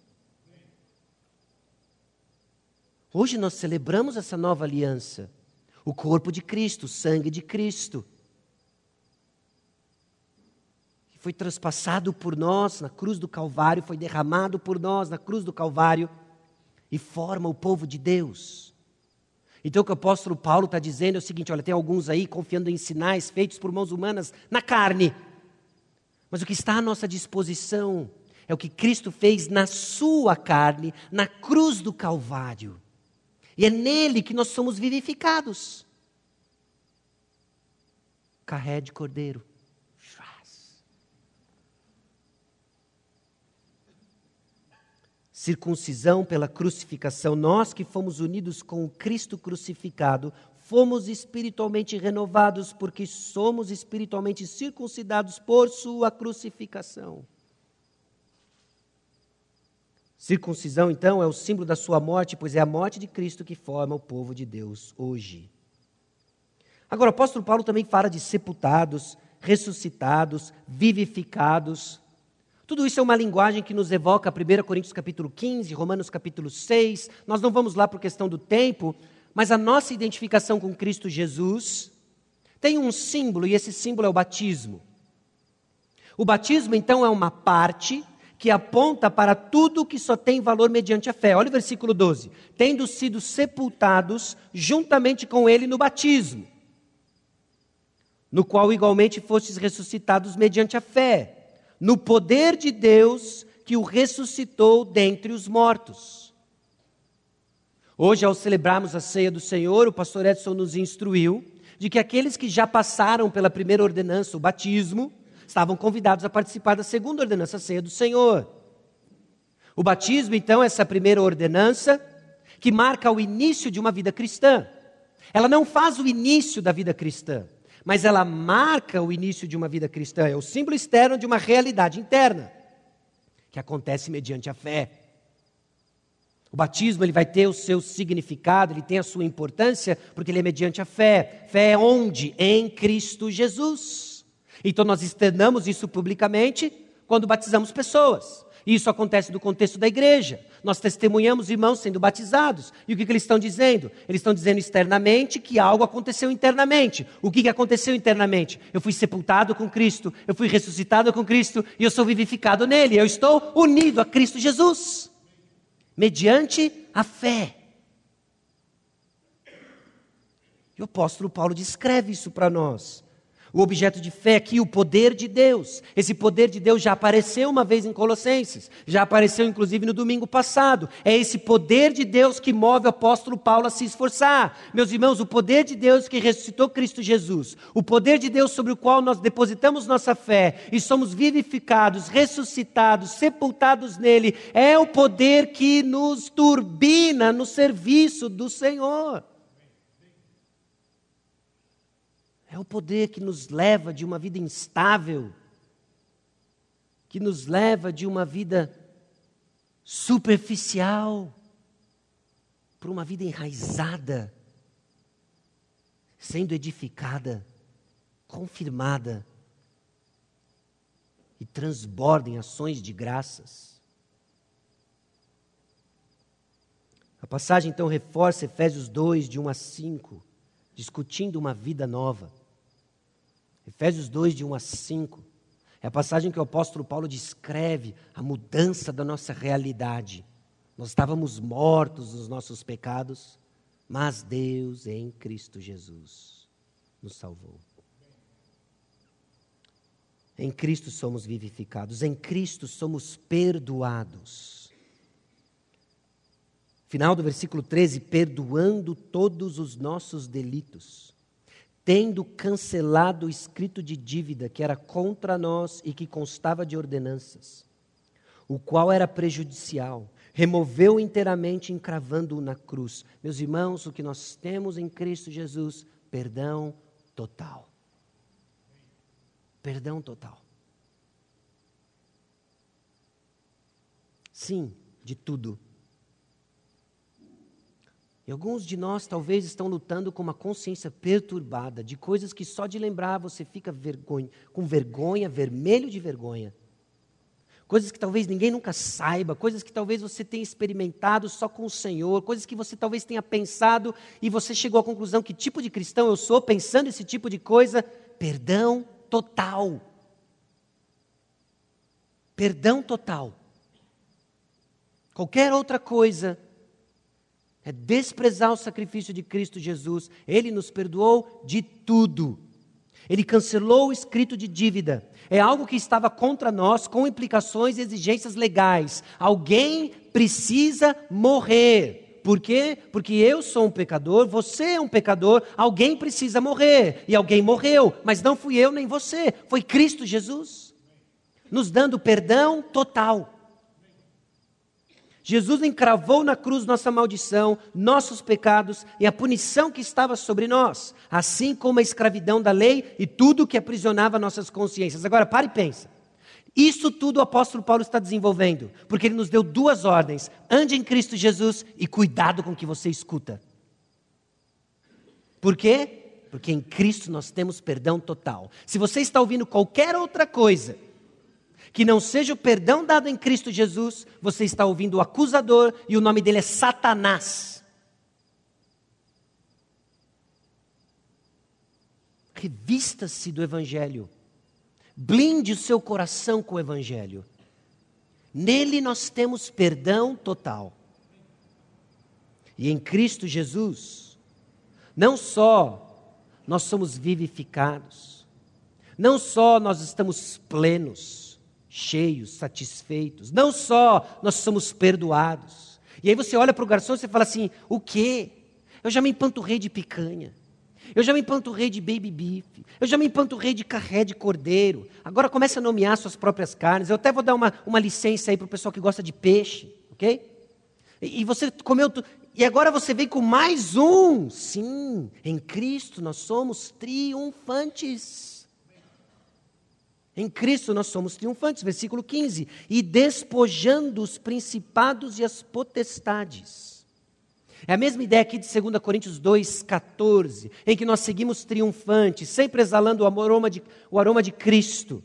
Hoje nós celebramos essa nova aliança, o corpo de Cristo, o sangue de Cristo, que foi transpassado por nós na cruz do Calvário, foi derramado por nós na cruz do Calvário e forma o povo de Deus. Então o que o apóstolo Paulo está dizendo é o seguinte: olha, tem alguns aí confiando em sinais feitos por mãos humanas na carne, mas o que está à nossa disposição é o que Cristo fez na sua carne, na cruz do Calvário. E é nele que nós somos vivificados. Carré de cordeiro. Circuncisão pela crucificação, nós que fomos unidos com o Cristo crucificado, fomos espiritualmente renovados, porque somos espiritualmente circuncidados por Sua crucificação. Circuncisão, então, é o símbolo da sua morte, pois é a morte de Cristo que forma o povo de Deus hoje. Agora, o apóstolo Paulo também fala de sepultados, ressuscitados, vivificados. Tudo isso é uma linguagem que nos evoca 1 Coríntios capítulo 15, Romanos capítulo 6. Nós não vamos lá por questão do tempo, mas a nossa identificação com Cristo Jesus tem um símbolo, e esse símbolo é o batismo. O batismo, então, é uma parte que aponta para tudo que só tem valor mediante a fé. Olha o versículo 12: tendo sido sepultados juntamente com ele no batismo. no qual igualmente fostes ressuscitados mediante a fé, no poder de Deus que o ressuscitou dentre os mortos. Hoje, ao celebrarmos a ceia do Senhor, o pastor Edson nos instruiu de que aqueles que já passaram pela primeira ordenança, o batismo, estavam convidados a participar da segunda ordenança, a ceia do Senhor. O batismo, então, é essa primeira ordenança que marca o início de uma vida cristã. Ela não faz o início da vida cristã, mas ela marca o início de uma vida cristã. É o símbolo externo de uma realidade interna, que acontece mediante a fé. O batismo ele vai ter o seu significado, ele tem a sua importância, porque ele é mediante a fé. Fé é onde? Em Cristo Jesus. Então nós externamos isso publicamente quando batizamos pessoas. Isso acontece no contexto da igreja. Nós testemunhamos irmãos sendo batizados. E o que, que eles estão dizendo? Eles estão dizendo externamente que algo aconteceu internamente. O que, que aconteceu internamente? Eu fui sepultado com Cristo, eu fui ressuscitado com Cristo e eu sou vivificado nele. Eu estou unido a Cristo Jesus, mediante a fé. E o apóstolo Paulo descreve isso para nós. O objeto de fé aqui, o poder de Deus. Esse poder de Deus já apareceu uma vez em Colossenses, já apareceu inclusive no domingo passado. É esse poder de Deus que move o apóstolo Paulo a se esforçar. Meus irmãos, o poder de Deus que ressuscitou Cristo Jesus, o poder de Deus sobre o qual nós depositamos nossa fé e somos vivificados, ressuscitados, sepultados nele, é o poder que nos turbina no serviço do Senhor. É o poder que nos leva de uma vida instável, que nos leva de uma vida superficial para uma vida enraizada, sendo edificada, confirmada e transborda em ações de graças. A passagem então reforça Efésios 2, de 1 a 5, discutindo uma vida nova. Efésios 2, de 1 a 5, é a passagem que o apóstolo Paulo descreve a mudança da nossa realidade. Nós estávamos mortos nos nossos pecados, mas Deus em Cristo Jesus nos salvou. Em Cristo somos vivificados, em Cristo somos perdoados. Final do versículo 13: perdoando todos os nossos delitos tendo cancelado o escrito de dívida que era contra nós e que constava de ordenanças, o qual era prejudicial, removeu inteiramente, encravando-o na cruz. Meus irmãos, o que nós temos em Cristo Jesus, perdão total. Perdão total. Sim, de tudo. E alguns de nós talvez estão lutando com uma consciência perturbada de coisas que só de lembrar você fica vergonha, com vergonha, vermelho de vergonha. Coisas que talvez ninguém nunca saiba, coisas que talvez você tenha experimentado só com o Senhor, coisas que você talvez tenha pensado e você chegou à conclusão que tipo de cristão eu sou pensando esse tipo de coisa. Perdão total. Perdão total. Qualquer outra coisa é desprezar o sacrifício de Cristo Jesus. Ele nos perdoou de tudo. Ele cancelou o escrito de dívida. É algo que estava contra nós, com implicações e exigências legais. Alguém precisa morrer. Por quê? Porque eu sou um pecador, você é um pecador, alguém precisa morrer. E alguém morreu, mas não fui eu nem você, foi Cristo Jesus, nos dando perdão total. Jesus encravou na cruz nossa maldição, nossos pecados e a punição que estava sobre nós, assim como a escravidão da lei e tudo que aprisionava nossas consciências. Agora, pare e pensa. Isso tudo o apóstolo Paulo está desenvolvendo, porque ele nos deu duas ordens: ande em Cristo Jesus e cuidado com o que você escuta. Por quê? Porque em Cristo nós temos perdão total. Se você está ouvindo qualquer outra coisa, que não seja o perdão dado em Cristo Jesus, você está ouvindo o acusador e o nome dele é Satanás. Revista-se do Evangelho. Blinde o seu coração com o Evangelho. Nele nós temos perdão total. E em Cristo Jesus, não só nós somos vivificados, Não só nós estamos plenos, cheios, satisfeitos, não só nós somos perdoados. E aí você olha para o garçom e você fala assim: o quê? Eu já me empanturrei de picanha. Eu já me empanturrei de baby beef. Eu já me empanturrei de carré de cordeiro. Agora começa a nomear suas próprias carnes. Eu até vou dar uma, uma licença aí para o pessoal que gosta de peixe, ok? E, e você comeu tudo. E agora você vem com mais um. Sim, em Cristo nós somos triunfantes. Em Cristo nós somos triunfantes. Versículo 15. E despojando os principados e as potestades. É a mesma ideia aqui de 2 Coríntios 2,14, em que nós seguimos triunfantes, sempre exalando o aroma de, o aroma de Cristo.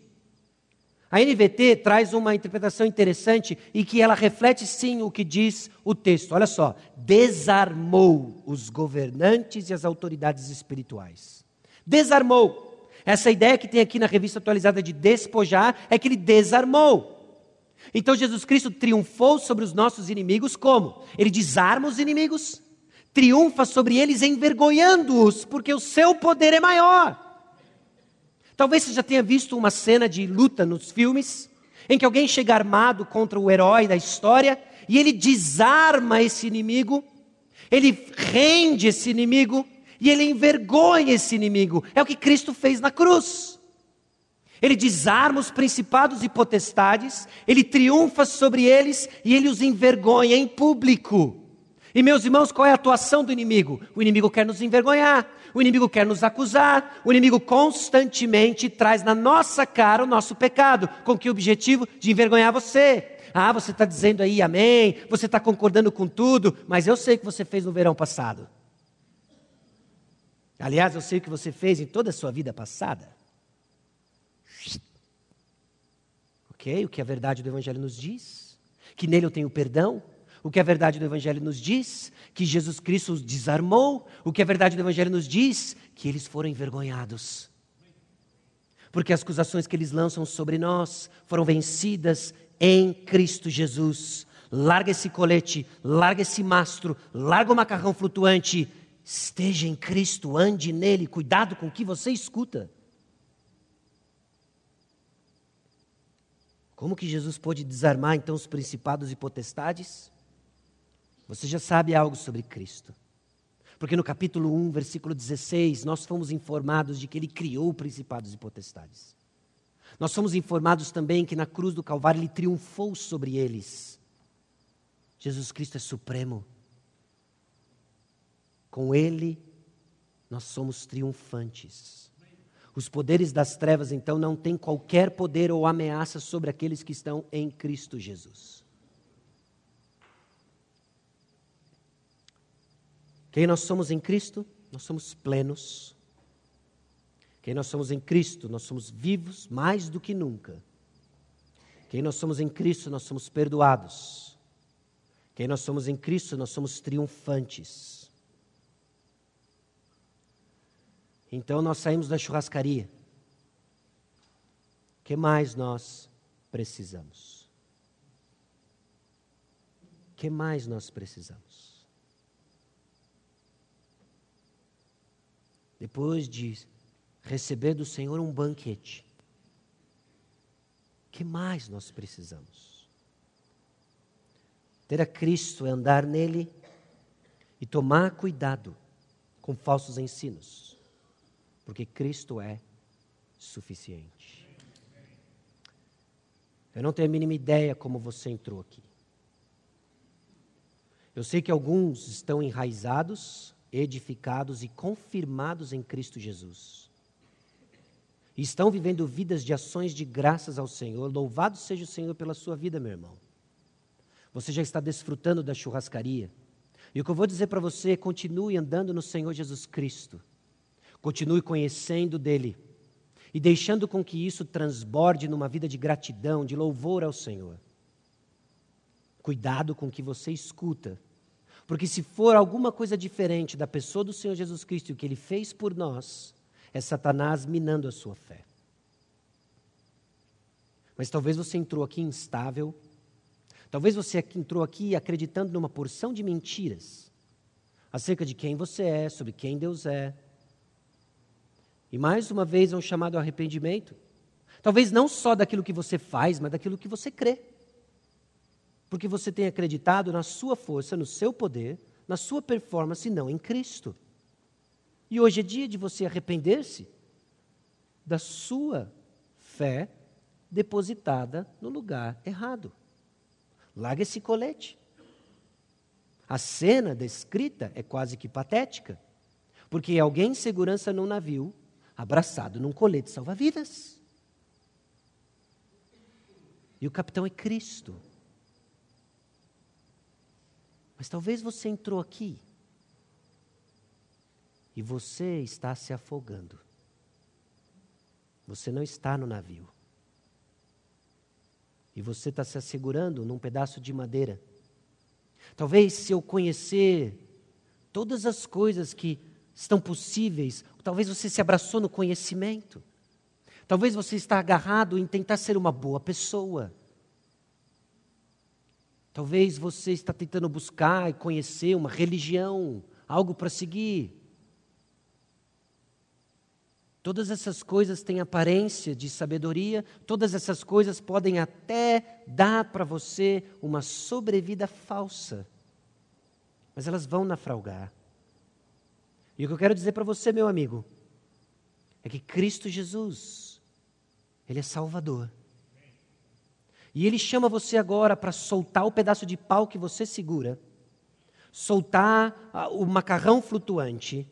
A NVT traz uma interpretação interessante e que ela reflete sim o que diz o texto. Olha só: desarmou os governantes e as autoridades espirituais. Desarmou. Essa ideia que tem aqui na revista atualizada de despojar é que ele desarmou. Então Jesus Cristo triunfou sobre os nossos inimigos como? Ele desarma os inimigos, triunfa sobre eles envergonhando-os, porque o seu poder é maior. Talvez você já tenha visto uma cena de luta nos filmes, em que alguém chega armado contra o herói da história e ele desarma esse inimigo, ele rende esse inimigo e ele envergonha esse inimigo. É o que Cristo fez na cruz. Ele desarma os principados e potestades, ele triunfa sobre eles e ele os envergonha em público. E meus irmãos, qual é a atuação do inimigo? O inimigo quer nos envergonhar, o inimigo quer nos acusar, o inimigo constantemente traz na nossa cara o nosso pecado. Com que objetivo? De envergonhar você. Ah, você está dizendo aí amém, você está concordando com tudo, mas eu sei o que você fez no verão passado. Aliás, eu sei o que você fez em toda a sua vida passada. Ok? O que a verdade do Evangelho nos diz? Que nele eu tenho perdão, o que a verdade do Evangelho nos diz? Que Jesus Cristo os desarmou. O que a verdade do Evangelho nos diz? Que eles foram envergonhados. Porque as acusações que eles lançam sobre nós foram vencidas em Cristo Jesus. Larga esse colete, larga esse mastro, larga o macarrão flutuante. Esteja em Cristo, ande nele, cuidado com o que você escuta. Como que Jesus pôde desarmar então os principados e potestades? Você já sabe algo sobre Cristo. Porque no capítulo 1, versículo 16, nós fomos informados de que ele criou principados e potestades. Nós fomos informados também que na cruz do Calvário ele triunfou sobre eles. Jesus Cristo é supremo. Com ele nós somos triunfantes. Os poderes das trevas, então, não têm qualquer poder ou ameaça sobre aqueles que estão em Cristo Jesus. Quem nós somos em Cristo? Nós somos plenos. Quem nós somos em Cristo? Nós somos vivos mais do que nunca. Quem nós somos em Cristo? Nós somos perdoados. Quem nós somos em Cristo? Nós somos triunfantes. Então nós saímos da churrascaria. O que mais nós precisamos? O que mais nós precisamos? depois de receber do Senhor um banquete, o que mais nós precisamos? Ter a Cristo é andar nele e tomar cuidado com falsos ensinos, porque Cristo é suficiente. Eu não tenho a mínima ideia como você entrou aqui. Eu sei que alguns estão enraizados edificados e confirmados em Cristo Jesus. E estão vivendo vidas de ações de graças ao Senhor. Louvado seja o Senhor pela sua vida, meu irmão. Você já está desfrutando da churrascaria. E o que eu vou dizer para você é: continue andando no Senhor Jesus Cristo. Continue conhecendo dele. E deixando com que isso transborde numa vida de gratidão, de louvor ao Senhor. Cuidado com o que você escuta porque se for alguma coisa diferente da pessoa do Senhor Jesus Cristo e o que ele fez por nós, é Satanás minando a sua fé. Mas talvez você entrou aqui instável, talvez você entrou aqui acreditando numa porção de mentiras acerca de quem você é, sobre quem Deus é. E mais uma vez é um chamado arrependimento. Talvez não só daquilo que você faz, mas daquilo que você crê. Porque você tem acreditado na sua força, no seu poder, na sua performance, não em Cristo. E hoje é dia de você arrepender-se da sua fé depositada no lugar errado. Larga esse colete. A cena descrita é quase que patética, porque alguém em segurança num navio, abraçado num colete salva-vidas. E o capitão é Cristo. Mas talvez você entrou aqui e você está se afogando. Você não está no navio. E você está se assegurando num pedaço de madeira. Talvez se eu conhecer todas as coisas que estão possíveis, talvez você se abraçou no conhecimento. Talvez você está agarrado em tentar ser uma boa pessoa. Talvez você está tentando buscar e conhecer uma religião, algo para seguir. Todas essas coisas têm aparência de sabedoria, todas essas coisas podem até dar para você uma sobrevida falsa, mas elas vão naufragar. E o que eu quero dizer para você, meu amigo, é que Cristo Jesus, Ele é Salvador. E Ele chama você agora para soltar o pedaço de pau que você segura, soltar o macarrão flutuante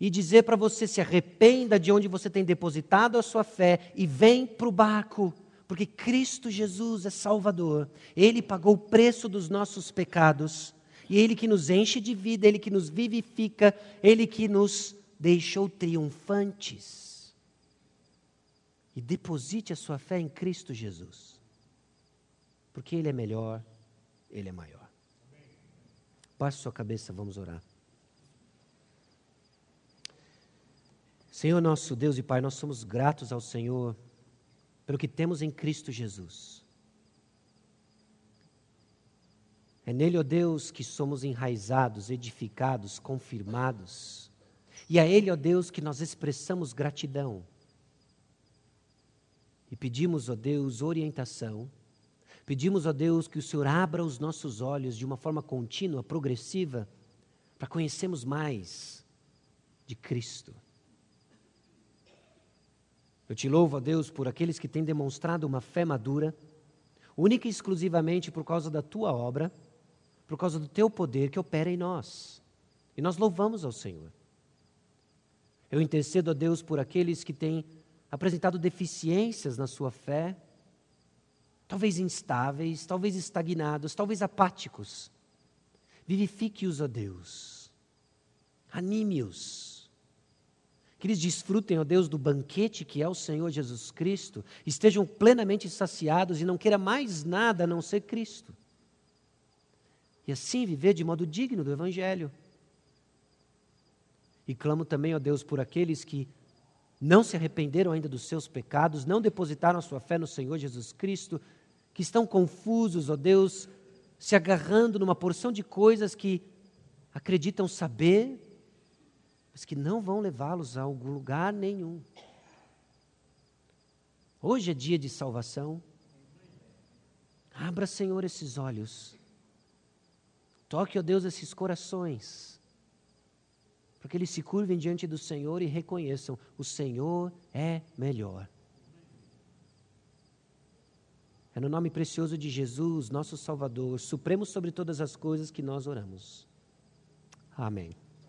e dizer para você se arrependa de onde você tem depositado a sua fé e vem para o barco, porque Cristo Jesus é Salvador. Ele pagou o preço dos nossos pecados e Ele que nos enche de vida, Ele que nos vivifica, Ele que nos deixou triunfantes. E deposite a sua fé em Cristo Jesus, porque Ele é melhor, Ele é maior. Passe sua cabeça, vamos orar. Senhor nosso Deus e Pai, nós somos gratos ao Senhor pelo que temos em Cristo Jesus. É nele, ó Deus, que somos enraizados, edificados, confirmados. E a Ele, ó Deus, que nós expressamos gratidão. E pedimos, ó Deus, orientação. Pedimos, ó Deus, que o Senhor abra os nossos olhos de uma forma contínua, progressiva, para conhecermos mais de Cristo. Eu te louvo, a Deus, por aqueles que têm demonstrado uma fé madura, única e exclusivamente por causa da tua obra, por causa do teu poder que opera em nós. E nós louvamos ao Senhor. Eu intercedo a Deus por aqueles que têm apresentado deficiências na sua fé, talvez instáveis, talvez estagnados, talvez apáticos. Vivifique-os, ó Deus. Anime-os que eles desfrutem, ó Deus, do banquete que é o Senhor Jesus Cristo, estejam plenamente saciados e não queiram mais nada a não ser Cristo. E assim viver de modo digno do Evangelho. E clamo também, ó Deus, por aqueles que não se arrependeram ainda dos seus pecados, não depositaram a sua fé no Senhor Jesus Cristo, que estão confusos, ó Deus, se agarrando numa porção de coisas que acreditam saber, mas que não vão levá-los a algum lugar nenhum. Hoje é dia de salvação. Abra, Senhor, esses olhos. Toque, ó Deus, esses corações. Para que eles se curvem diante do Senhor e reconheçam: o Senhor é melhor. É no nome precioso de Jesus, nosso Salvador, supremo sobre todas as coisas, que nós oramos. Amém.